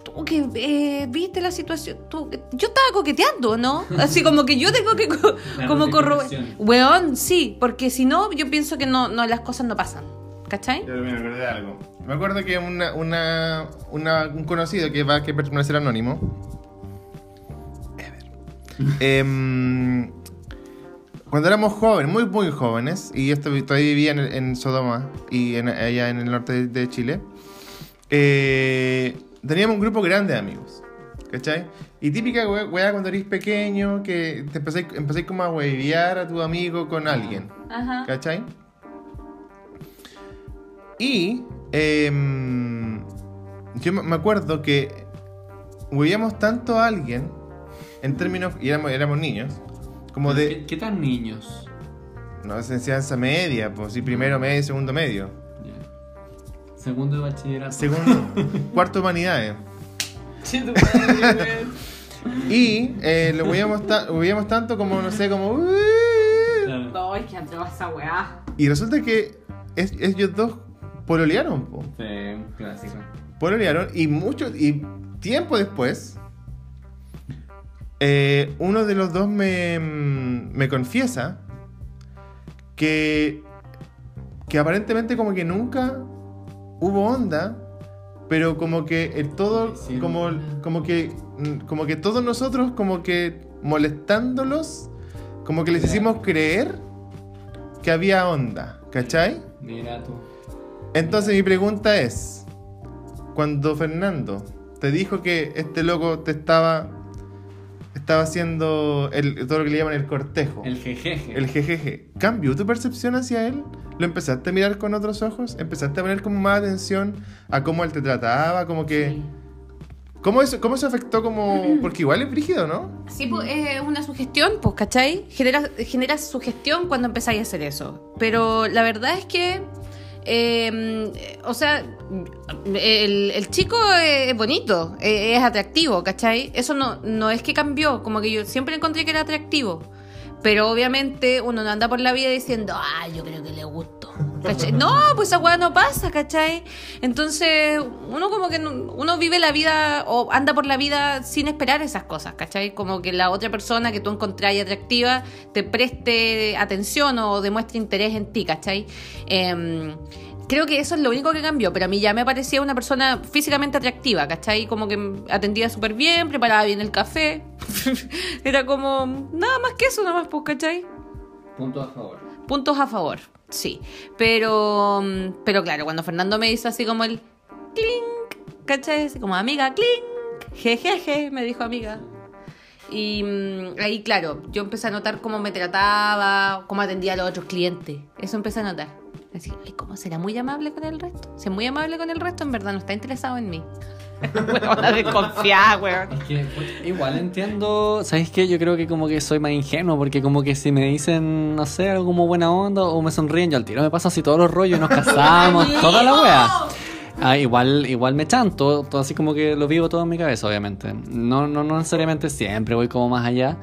tú que eh, viste la situación, tú, yo estaba coqueteando, ¿no? Así como que yo tengo que co- como corroborar. Weón, sí, porque si no, yo pienso que no, no las cosas no pasan. ¿Cachai? Yo me acordé de algo. Me acuerdo que una, una, una- un conocido que va a que permanecer anónimo. Ever. Em, cuando éramos jóvenes, muy muy jóvenes, y yo esto- todavía vivía en, en Sodoma y en- allá en el norte de, Chile, eh, teníamos un grupo grande de amigos. ¿Cachai? Y típica we- weá cuando eres pequeño, que te empezáis, empezáis como a huevear a tu amigo con alguien. Ajá. ¿Cachai? Y em, yo me acuerdo que veíamos tanto a alguien en términos, y éramos, éramos niños, como ¿Qué, de, qué tan niños? no sé, enseñanza media, pues sí, primero medio, segundo medio, Ya. Segundo de bachillerato. segundo, cuarto humanidades. Y eh, lo veíamos, ta- tanto como, no sé, como... Claro. Ay, qué atroz esa weá. Y resulta que es- ellos dos pololearon, po. Sí, clásico. pololearon y mucho y tiempo después eh, uno de los dos me, mm, me confiesa que que aparentemente como que nunca hubo onda pero como que el todo como como que mm, como que todos nosotros como que molestándolos como que les hicimos creer que había onda ¿cachai? Mira tú. Entonces mi pregunta es, cuando Fernando te dijo que este loco te estaba estaba haciendo el, todo lo que le llaman el cortejo, El jejeje. el jejeje, ¿cambió tu percepción hacia él? ¿Lo empezaste a mirar con otros ojos? ¿Empezaste a poner como más atención a cómo él te trataba? Como que... Sí. ¿Cómo eso, cómo eso afectó como...? Porque igual es brígido, ¿no? Sí, pues es una sugestión, pues, ¿cachai? Genera, genera sugestión cuando empezáis a hacer eso. Pero la verdad es que, eh, o sea, el, el chico es bonito, eh, es atractivo, ¿cachai? Eso no, no es que cambió, como que yo siempre encontré que era atractivo. Pero obviamente uno no anda por la vida diciendo, ah, yo creo que le gusto. ¿Cachai? No, pues esa weá no pasa, ¿cachai? Entonces, uno como que no- uno vive la vida o anda por la vida sin esperar esas cosas, ¿cachai? Como que la otra persona que tú encontrás atractiva te preste atención o demuestre interés en ti, ¿cachai? Em, Creo que eso es lo único que cambió, pero a mí ya me parecía una persona físicamente atractiva, ¿cachai? Como que atendía súper bien, preparaba bien el café. Era como nada más que eso, nada más, pues, ¿cachai? Punto a favor. Puntos a favor, sí. Pero, mm, pero claro, cuando Fernando me hizo así como el clink, ¿cachai? Así como amiga, clink, jejeje, me dijo amiga. Y mm, ahí, claro, yo empecé a notar cómo me trataba, cómo atendía a los otros clientes. Eso empecé a notar. Así, ay, ¿cómo será muy amable con el resto? Si es muy amable con el resto, en verdad no está interesado en mí. Desconfiada, weón. Es que pues, igual entiendo, ¿sabes qué? Yo creo que como que soy más ingenuo, porque como que si me dicen, no sé, algo como buena onda o me sonríen, yo al tiro me paso así todos los rollos, nos casamos, toda la wea. Ah, igual, igual me chanto, todo así como que lo vivo todo en mi cabeza, obviamente. No, no, no necesariamente siempre voy como más allá.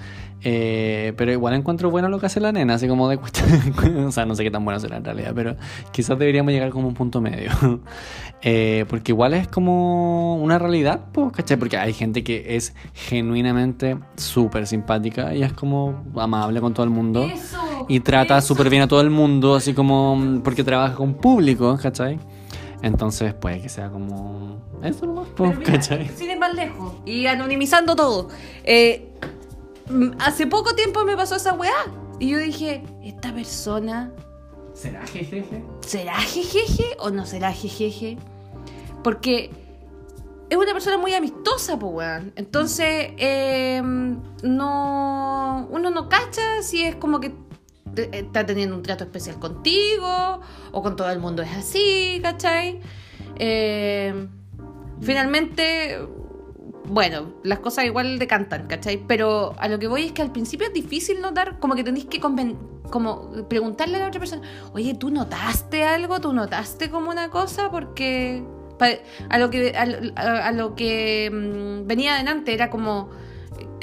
Eh, pero igual encuentro bueno lo que hace la nena, así como de cuestión- O sea, no sé qué tan bueno será en realidad, pero quizás deberíamos llegar como a un punto medio. Eh, porque igual es como una realidad, pues, ¿cachai? Porque hay gente que es genuinamente súper simpática y es como amable con todo el mundo. Eso, y trata súper bien a todo el mundo, así como mm, porque trabaja con público, ¿cachai? Entonces puede que sea como eso nomás, ¿cachai? Sin ir más lejos. Y anonimizando todo. Eh, hace poco tiempo me pasó esa weá. Y yo dije, esta persona ¿Será jejeje? ¿Será jejeje o no será jejeje? Porque es una persona muy amistosa, pues, weón. Entonces, eh, no. Uno no cacha si es como que está teniendo un trato especial contigo o con todo el mundo es así, ¿cachai? Eh, finalmente, bueno, las cosas igual decantan, ¿cachai? Pero a lo que voy es que al principio es difícil notar, como que tenéis que conven- como preguntarle a la otra persona, oye, ¿tú notaste algo? ¿Tú notaste como una cosa? Porque a lo que, a, lo- a- a lo que mm, venía adelante era como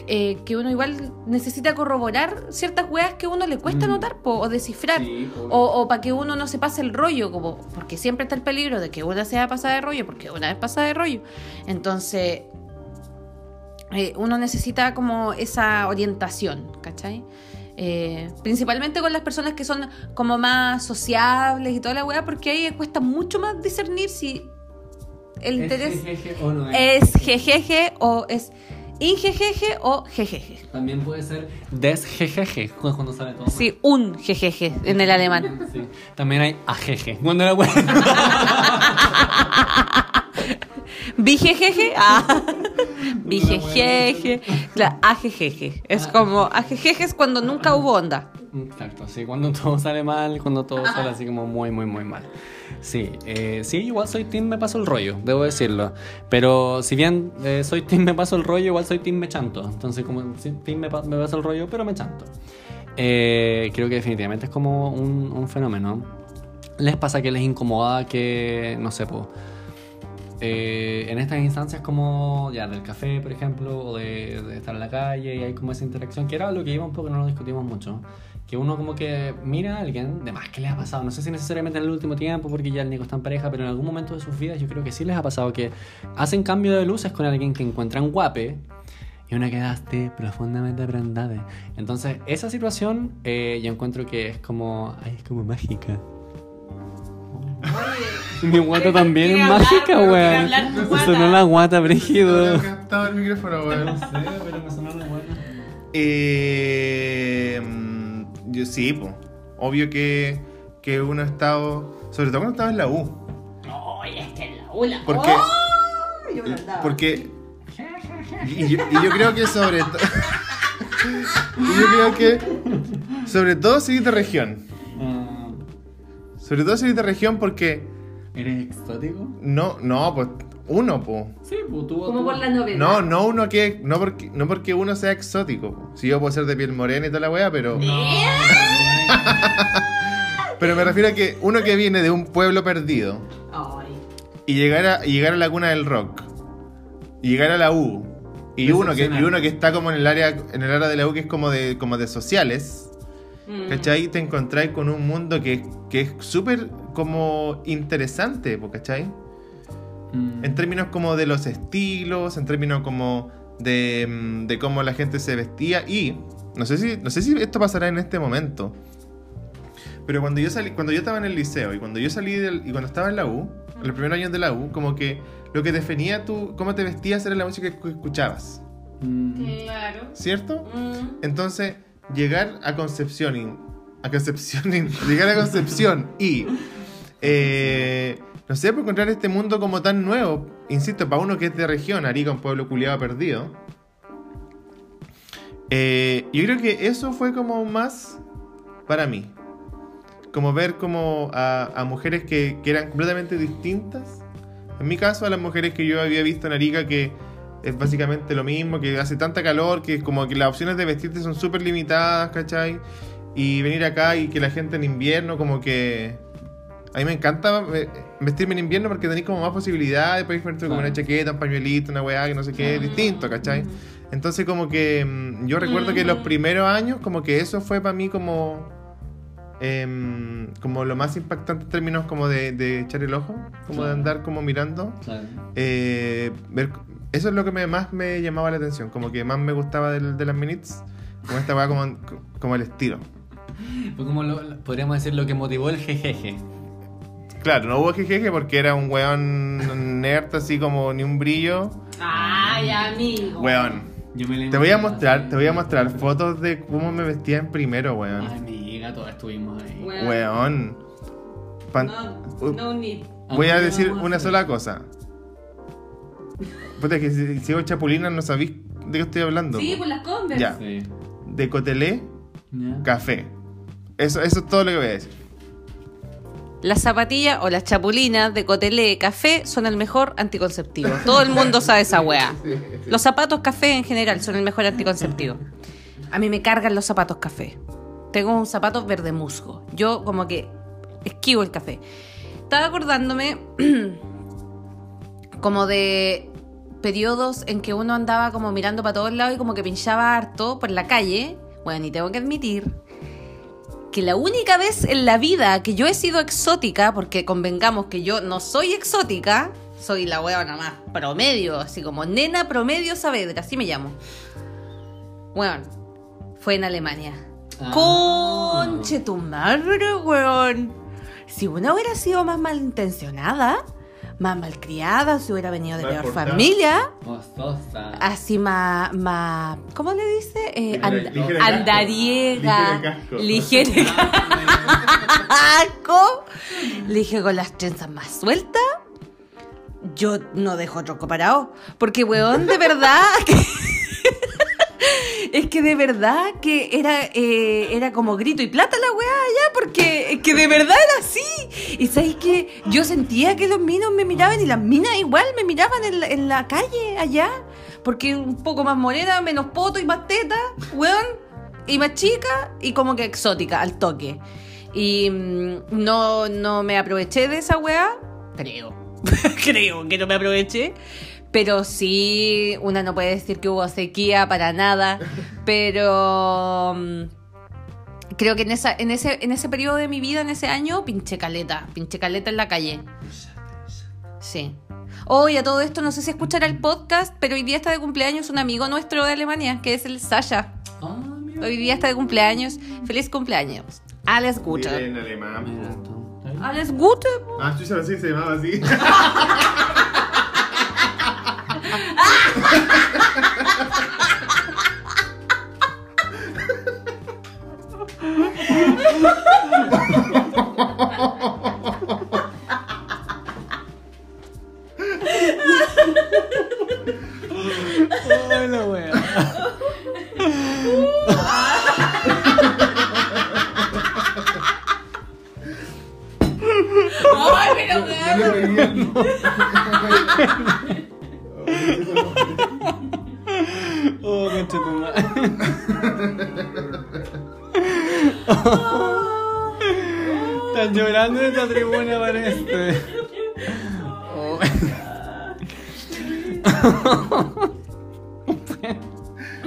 eh, que uno igual necesita corroborar ciertas weas que a uno le cuesta Mm. notar po, o descifrar. Sí. O, para que uno no se pase el rollo, como, porque siempre está el peligro de que una sea pasada de rollo, porque una vez pasada de rollo. Entonces, eh, uno necesita como esa orientación, ¿cachai? Eh, principalmente con las personas que son como más sociables y toda la weá, porque ahí cuesta mucho más discernir si el ¿Es interés jejeje o no es? es jejeje o es injejeje o jejeje. También puede ser desjejeje, cuando sale todo. Sí, un jejeje en el alemán. Sí. También hay ajeje. Cuando la Bijejeje, ah. Bijejeje, claro, ajejeje. Es como, ajejeje es cuando nunca hubo onda. Exacto, sí, cuando todo sale mal, cuando todo sale así como muy, muy, muy mal. Sí, eh, sí, igual soy team me paso el rollo, debo decirlo. Pero si bien eh, soy team me paso el rollo, igual soy team me chanto. Entonces como team me, pa- me paso el rollo, pero me chanto. Eh, creo que definitivamente es como un, un fenómeno. ¿Les pasa que les incomoda que, no sé, po, eh, en estas instancias como ya del café, por ejemplo, o de, de estar en la calle y hay como esa interacción, que era lo que iba un poco, no lo discutimos mucho, que uno como que mira a alguien, de más que les ha pasado, no sé si necesariamente en el último tiempo, porque ya el Nico está en pareja, pero en algún momento de sus vidas yo creo que sí les ha pasado que hacen cambio de luces con alguien que encuentran guape y una quedaste profundamente prendada. Entonces, esa situación eh, yo encuentro que es como, ay, es como mágica. Mi guata también es mágica, weón. Me sonó la guata, brígido. No captaba el micrófono, weón. sé, pero me sonó la guata. Eh, yo sí, po. obvio que, que uno ha estado, sobre todo cuando estaba en la U. Oye, es que la ula. Porque, yo me andaba. porque y yo, y yo creo que sobre todo, y yo creo que sobre todo si de región, sobre todo si eres de región porque ¿Eres exótico? no, no, pues uno, po. Sí, pues tú. Como por la novedad. No, no uno que, no porque, no porque uno sea exótico. po. Si yo puedo ser de piel morena y toda la wea, pero, pero me refiero a que uno que viene de un pueblo perdido. Ay. y llegar a, y llegar a la cuna del rock y llegar a la U y uno que y uno que está como en el área en el área de la U que es como de como de sociales Mm. ¿cachai? te encontráis con un mundo que, que es súper como interesante ¿cachai? Mm. en términos como de los estilos en términos como de, mm, de cómo la gente se vestía y no sé si no sé si esto pasará en este momento pero cuando yo salí, cuando yo estaba en el liceo y cuando yo salí del, y cuando estaba en la U, en los primeros años de la U, como que lo que definía tú, cómo te vestías era la música que escuchabas, Mm. Claro. ¿cierto? Mm. Entonces, llegar a Concepción y, a Concepción llegar a Concepción y eh, no sé, por encontrar este mundo como tan nuevo, insisto, para uno que es de región, Arica, un pueblo culiado perdido. eh, yo creo que eso fue como más para mí. Como ver como a, a mujeres que, que eran completamente distintas. En mi caso, a las mujeres que yo había visto en Arica, que es básicamente lo mismo, que hace tanta calor, que como que las opciones de vestirte son súper limitadas, ¿cachai? Y venir acá y que la gente en invierno como que... A mí me encanta eh, vestirme en invierno porque tenéis como más posibilidades, podéis ponerte como una chaqueta, un pañuelito, una weá, que no sé qué, distinto, ¿cachai? Entonces como que mm, yo recuerdo que los primeros años como que eso fue para mí como em, como lo más impactante en términos como de, de echar el ojo, como de andar como mirando. Claro. Eh, ver- eso es lo que me- más me llamaba la atención, como que más me gustaba del- de, las minutes, como esta weá como, como el estilo. Fue como lo, podríamos decir lo que motivó el jejeje. Claro, no hubo jejeje porque era un weón nerd así como ni un brillo. Ay, amigo. Weón. Yo me la Te voy a mostrar, así. te voy a mostrar fotos de cómo me vestía en primero, weón. Ay, amiga, todos estuvimos ahí. Weón. Weón. pan- No, no need. Voy a decir una sola cosa. Puta, que si, si hago chapulina no sabéis de qué estoy hablando. Sí, po. por las Converse. Ya. Sí. De cotelé, Ya. café. Eso, eso es todo lo que voy a decir. Las zapatillas o las chapulinas de Cotelé Café son el mejor anticonceptivo. Todo el mundo sabe esa weá. Los zapatos café en general son el mejor anticonceptivo. A mí me cargan los zapatos café. Tengo un zapato verde musgo. Yo como que esquivo el café. Estaba acordándome como de periodos en que uno andaba como mirando para todos lados y como que pinchaba harto por la calle. Bueno, y tengo que admitir que la única vez en la vida que yo he sido exótica, porque convengamos que yo no soy exótica, soy la hueá nada más promedio, así como nena promedio Saavedra, así me llamo. Bueno, fue en Alemania. Ah. Conche tu madre, weón. Si una hubiera sido más malintencionada, más malcriada, si hubiera venido de Mal peor portada. familia, Mostosa. así más, más, ¿cómo le dice? Eh, Ligera- and- ligera casco. andariega, Ligera casco. ligera casco. Dije con las trenzas más sueltas. Yo no dejo tronco parado. Porque, weón, de verdad. que- es que de verdad que era, eh, era como grito y plata la weá allá. Porque es que de verdad era así. Y sabéis que yo sentía que los minos me miraban y las minas igual me miraban en la, en la calle allá. Porque un poco más morena, menos poto y más teta, weón. Y más chica y como que exótica al toque. Y mm, no, no me aproveché de esa weá. Creo. Creo que no me aproveché. Pero sí, una no puede decir que hubo sequía para nada. Pero mm, creo que en, esa, en, ese, en ese periodo de mi vida, en ese año, pinche caleta. Pinche caleta en la calle. Sí. Hoy a todo esto, no sé si escuchará el podcast, pero hoy día está de cumpleaños un amigo nuestro de Alemania, que es el Sasha. Hoy día está de cumpleaños. Feliz cumpleaños. Alles Dile Gute. en alemán. ¿Está bien? Alles Gute. Ah, yo ya sé que se llamaba así. ハハハハハ!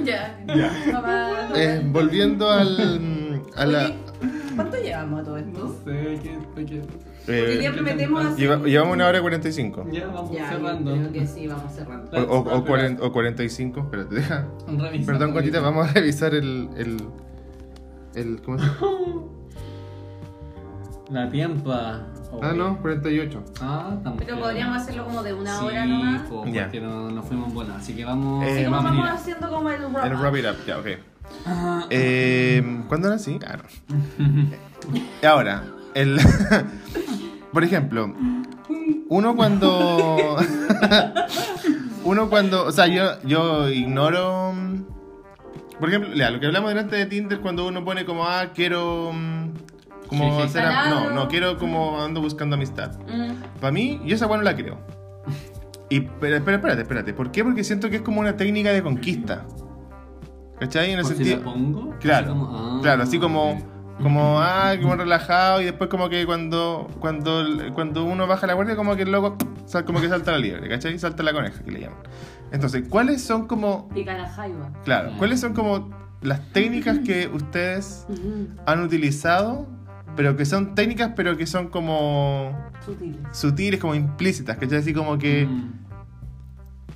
Ya. Ya. Mamá. Eh, volviendo al. A la, ¿Cuánto llevamos a todo No esto? sé, ¿qué? qué? eh, prometemos hacer- lleva- llevamos una hora y 45. Ya, vamos Ya, cerrando. creo que sí, vamos cerrando. O, o, o, cuaren- o 45. Espérate, deja. Perdón, Conchita, vamos a revisar el. el, el ¿Cómo se llama? La tiempa. Ah, no, 48. Ah, estamos Pero podríamos hacerlo como de una sí, hora nomás. po, Ya. porque no, no fuimos buenas. Así que vamos. Eh, Así como vamos vamos haciendo como el wrap El up. wrap it up, ya, ok. Ah, Eh, ¿Cuándo era así? Ah, no. Ahora, el. Por ejemplo, uno cuando. uno cuando. O sea, yo, yo ignoro. Por ejemplo, ya, lo que hablamos delante de Tinder, cuando uno pone como, ah, quiero. Como hacer. am- No, no, quiero como ando buscando amistad. Para mí, yo esa weá no la creo. Y, pero, espera, espérate, espérate. ¿Por qué? Porque siento que es como una técnica de conquista. ¿Cachai? En el ¿por si sentido. la pongo? Claro, Así como, ah, claro, así como, ok. como, ah, como relajado y después como que cuando, cuando, cuando uno baja la guardia como que el loco, sal- como que salta la liebre, ¿cachai? Salta la coneja, que le llaman. Entonces, ¿cuáles son como, Pica la jaiba. claro, cuáles son como las técnicas que ustedes han utilizado, pero que son técnicas, pero que son como Sutiles. sutiles, como implícitas, ¿cachai? Así como que Mm.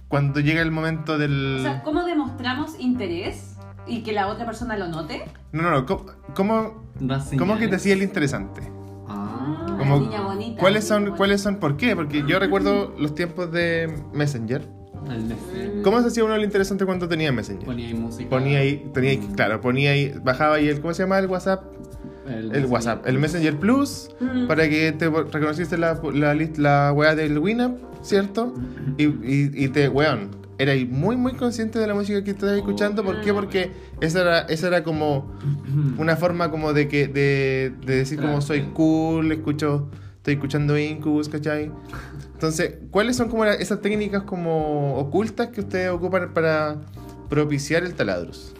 cuando llega el momento del... O sea, ¿cómo demostramos interés y que la otra persona lo note? No, no, no, ¿cómo, cómo, cómo que te hacía el interesante? Ah. La Como- niña bonita. ¿Cuáles niña son, bonita. ¿Cuáles son? ¿Por qué? Porque yo recuerdo los tiempos de Messenger. El de- ¿Cómo se hacía uno el interesante cuando tenía Messenger? Ponía ahí música. Ponía ahí, tenía ahí, claro, ponía ahí, bajaba ahí el, ¿cómo se llama el WhatsApp? El, WhatsApp, el Messenger Plus, para que te reconociste la, la, la weá del Winamp, ¿cierto? Y, y, te, weón, eras muy, muy consciente de la música que estabas escuchando. ¿Por qué? Porque esa era, esa era como una forma como de que de, de decir como soy cool, escucho, estoy escuchando Incubus, ¿cachai? Entonces, ¿cuáles son como esas técnicas como ocultas que ustedes ocupan para propiciar el taladros?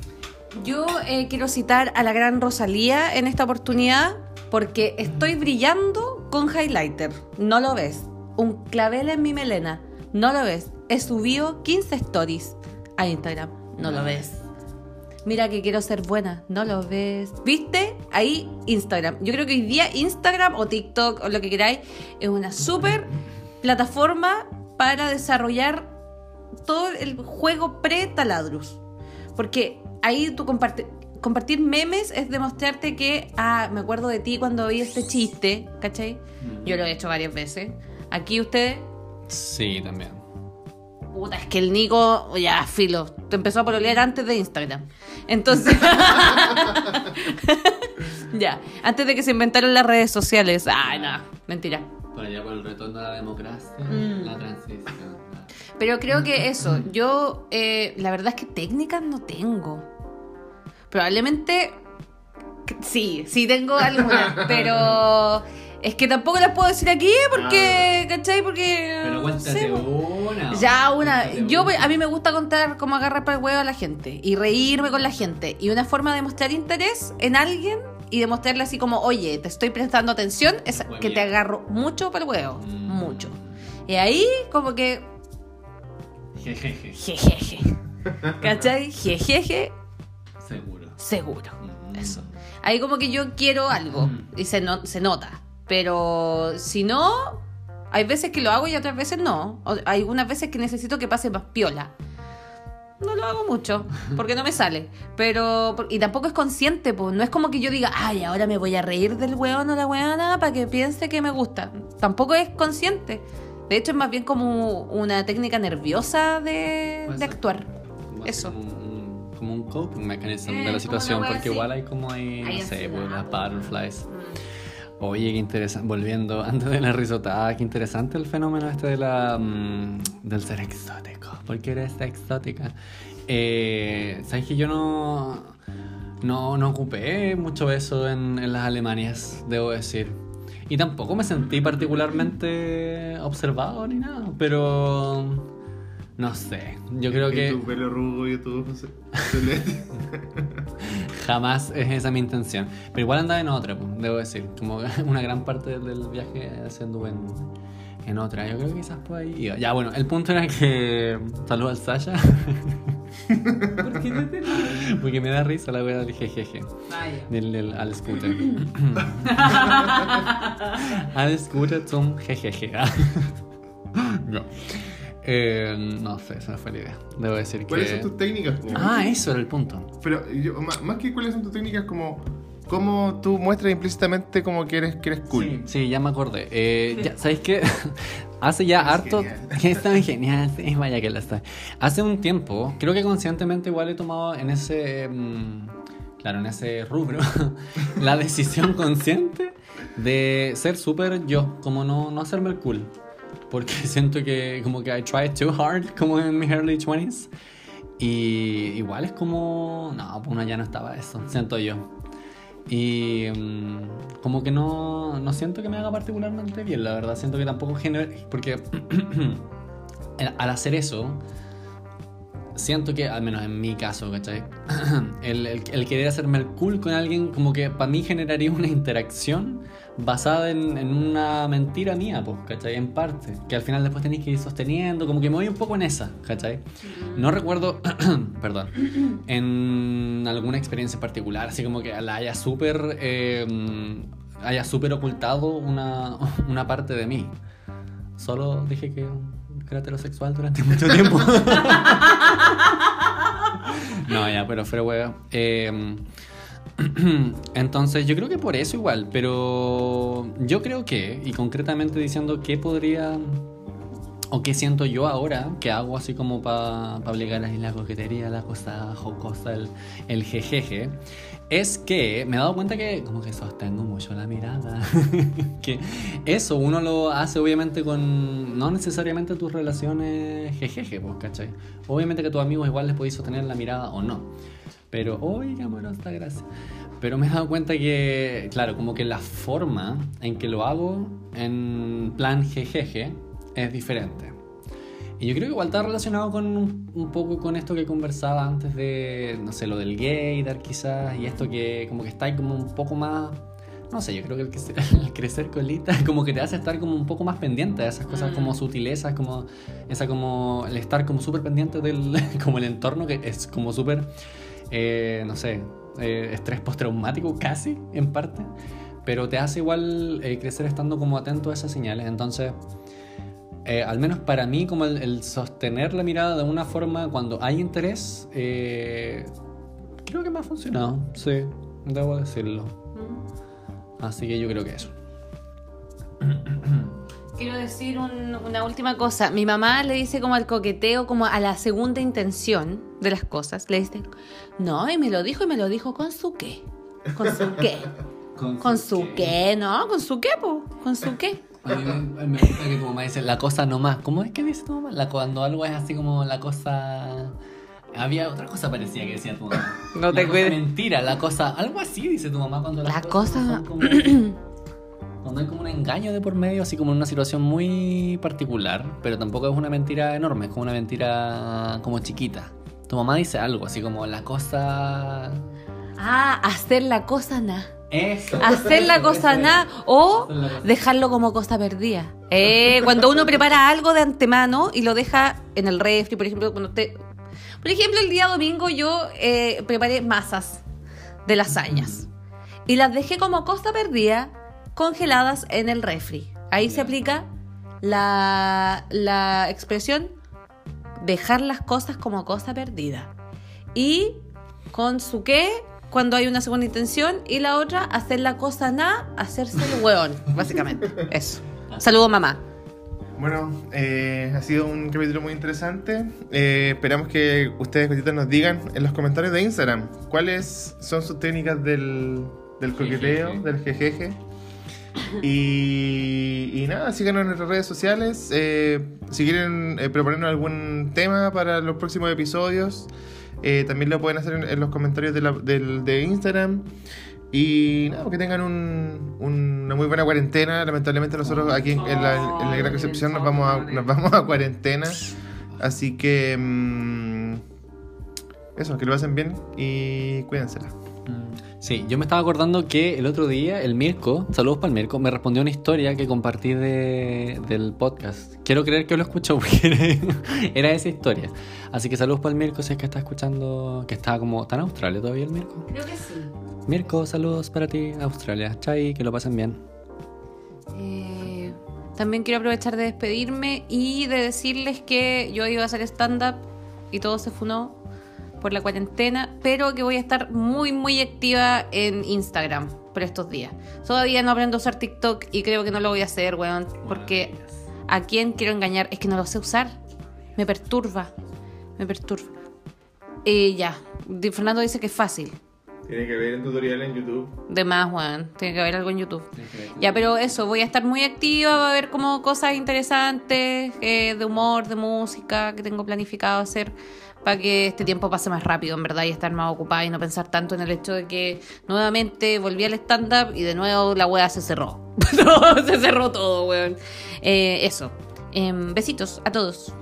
Yo eh, quiero citar a la gran Rosalía en esta oportunidad porque estoy brillando con highlighter. No lo ves. Un clavel en mi melena. No lo ves. He subido 15 stories a Instagram. No lo ves. Mira que quiero ser buena. No lo ves. ¿Viste? Ahí Instagram. Yo creo que hoy día Instagram o TikTok o lo que queráis es una súper plataforma para desarrollar todo el juego pre-taladrus. Porque ahí tú compartir memes es demostrarte que, ah, me acuerdo de ti cuando vi este chiste, ¿cachai? Yo lo he hecho varias veces. Aquí ustedes. Sí, también. Puta, es que el Nico, ya, filo, te empezó a pololear antes de Instagram. Entonces. ya, antes de que se inventaron las redes sociales. Ay, no, mentira. Por allá por el retorno a la democracia, mm. la transición. Pero creo que eso, yo, eh, la verdad es que técnicas no tengo. Probablemente sí, sí tengo algunas, pero es que tampoco las puedo decir aquí porque, ah. ¿cachai? Porque. Pero cuéntate una. Ya, una. Yo, a mí me gusta contar cómo agarrar para el huevo a la gente y reírme con la gente. Y una forma de mostrar interés en alguien y demostrarle así como, oye, te estoy prestando atención, es que te agarro mucho para el huevo. Mm. Mucho. Y ahí, como que. Jejeje. Jejeje. ¿Cachai? Jejeje. Seguro seguro. Eso. Ahí como que yo quiero algo y se, no, se nota. Pero si no, hay veces que lo hago y otras veces no. hay algunas veces que necesito que pase más piola. No lo hago mucho, porque no me sale. Pero, y tampoco es consciente, pues. No es como que yo diga, ay, ahora me voy a reír del weón o la weona para que piense que me gusta. Tampoco es consciente. De hecho, es más bien como una técnica nerviosa de, de actuar. Eso como un coping mechanism de la situación, porque igual hay como hay, no sé, pues, las butterflies. Mm. Oye, qué interesante, volviendo antes de la risotada, qué interesante el fenómeno este de la, mm, del ser exótico, porque eres exótica. Eh, Sabes que yo no, no, no ocupé mucho eso en, en las Alemanias, debo decir. Y tampoco me sentí particularmente observado ni nada, pero no sé, yo creo que... tu pelo rubio y tu Jamás es esa mi intención. Pero igual andaba en otra, pues, debo decir. Como una gran parte del viaje se anduvo en, en otra. Yo creo que quizás por ahí Ya, bueno, el punto era que... Saludos al Sasha. ¿Por qué no te Porque me da risa la wea del jejeje. Del, al scooter. al scooter zum jejeje. no. Eh, no sé, esa fue la idea. Debo decir que. ¿Cuáles son tus técnicas? Ah, eso era el punto. Pero más, que cuáles son tus técnicas, como. ¿Cómo tú muestras implícitamente como que eres, que eres cool? Sí, ya me acordé. Eh, ya, ¿Sabes qué? Hace ya harto. Que está genial, sí, vaya que la está. Hace un tiempo, creo que conscientemente igual he tomado en ese. Mm, claro, en ese rubro, la decisión consciente de ser súper yo, como no, no hacerme el cool porque siento que como que I tried too hard como en mis early 20s y igual es como no, pues una ya no estaba eso, siento yo. Y mm, como que no, no siento que me haga particularmente bien, la verdad, siento que tampoco genera porque al hacer eso siento que, al menos en mi caso, ¿cachai? el, el, el, querer hacerme el cool con alguien, como que para mí generaría una interacción basada en, en, una mentira mía, pues, ¿cachai? En parte, que al final después tenéis que ir sosteniendo, como que me voy un poco en esa, ¿cachai? No recuerdo, perdón, en alguna experiencia particular, así como que la haya súper, eh, haya súper ocultado una, una parte de mí. Solo dije que era heterosexual durante mucho tiempo. no, ya, pero fue hueá. Eh, Entonces yo creo que por eso igual, pero yo creo que, y concretamente diciendo qué podría o qué siento yo ahora, que hago así como para pa obligar ahí la coquetería, la cosa jocosa, el, el jejeje, es que me he dado cuenta que como que sostengo mucho la mirada. que eso uno lo hace obviamente con, no necesariamente tus relaciones jejeje, pues, ¿cachai? Obviamente que tus amigos igual les podéis sostener la mirada o no. Pero, qué amorosa, gracias. Pero me he dado cuenta que, claro, como que la forma en que lo hago en plan jejeje es diferente. Y yo creo que igual está relacionado con un, un poco con esto que conversaba antes de, no sé, lo del gaydar quizás, y esto que como que está ahí como un poco más, no sé, yo creo que el, crecer, el crecer colita como que te hace estar como un poco más pendiente de esas cosas como sutilezas, como esa como el estar como súper pendiente del, como el entorno que es como súper, eh, no sé, eh, estrés postraumático casi en parte, pero te hace igual eh, crecer estando como atento a esas señales, entonces... Eh, al menos para mí, como el, el, sostener la mirada de una forma cuando hay interés, creo que me ha funcionado, sí, debo decirlo. Así que yo creo que eso. Quiero decir un, una última cosa. Mi mamá le dice como al coqueteo, como a la segunda intención de las cosas. Le dice, no, y me lo dijo y me lo dijo con su qué. ¿Con su qué? con, con su, su qué. qué, ¿no? ¿Con su qué, po? ¿Con su qué? A mí me, me, gusta que tu mamá dice la cosa nomás. ¿Cómo es que dice tu mamá? La, cuando algo es así como la cosa. Había otra cosa parecida que decía tu mamá. No te la cuides. Mentira, la cosa. Algo así dice tu mamá cuando la cosa. Como, cuando hay como un engaño de por medio, así como en una situación muy particular. Pero tampoco es una mentira enorme, es como una mentira como chiquita. Tu mamá dice algo, así como la cosa. Ah, hacer la cosa nada. Eso. Hacer la cosa nada o dejarlo como cosa perdida. Eh, cuando uno prepara algo de antemano y lo deja en el refri, por ejemplo, cuando te... Por ejemplo, el día domingo yo eh, preparé masas de lasañas y las dejé como cosa perdida congeladas en el refri. Ahí se aplica la, la expresión dejar las cosas como cosa perdida. Y con su qué cuando hay una segunda intención y la otra, hacer la cosa nada, hacerse el hueón, básicamente. Eso. Saludos, mamá. Bueno, eh, ha sido un capítulo muy interesante. Eh, esperamos que ustedes, nos digan en los comentarios de Instagram cuáles son sus técnicas del, del coqueteo, jejeje. del jejeje. Y, y, nada, síganos en nuestras redes sociales. Eh, si quieren proponernos algún tema para los próximos episodios, eh, también lo pueden hacer en, en los comentarios de, la, de, de, Instagram. Y nada, que tengan un, una muy buena cuarentena. Lamentablemente nosotros aquí en, en, la, en la, Gran Recepción nos vamos a, nos vamos a cuarentena. Así que... Mmm, eso, que lo hacen bien y cuídensela. Sí, yo me estaba acordando que el otro día el Mirko, saludos para el Mirko, me respondió una historia que compartí de, del podcast. Quiero creer que lo escuchó porque era esa historia. Así que saludos para el Mirko si es que está escuchando, que está como, ¿está en Australia todavía el Mirko? Creo que sí. Mirko, saludos para ti, Australia. Chai, que lo pasen bien. Eh, también quiero aprovechar de despedirme y de decirles que yo iba a hacer stand-up y todo se funó por la cuarentena, pero que voy a estar muy, muy activa en Instagram por estos días. Todavía no aprendo a usar TikTok y creo que no lo voy a hacer, weón, porque a quién quiero engañar es que no lo sé usar. Me perturba, me perturba. Y ya, Fernando dice que es fácil. Tiene que ver un tutorial en YouTube. De más, Juan. Tiene que haber algo en YouTube. Ya, pero eso, voy a estar muy activa, va a haber como cosas interesantes eh, de humor, de música que tengo planificado hacer para que este tiempo pase más rápido, en verdad, y estar más ocupada y no pensar tanto en el hecho de que nuevamente volví al stand-up y de nuevo la wea se cerró. se cerró todo, weón. Eh, eso. Em, besitos a todos.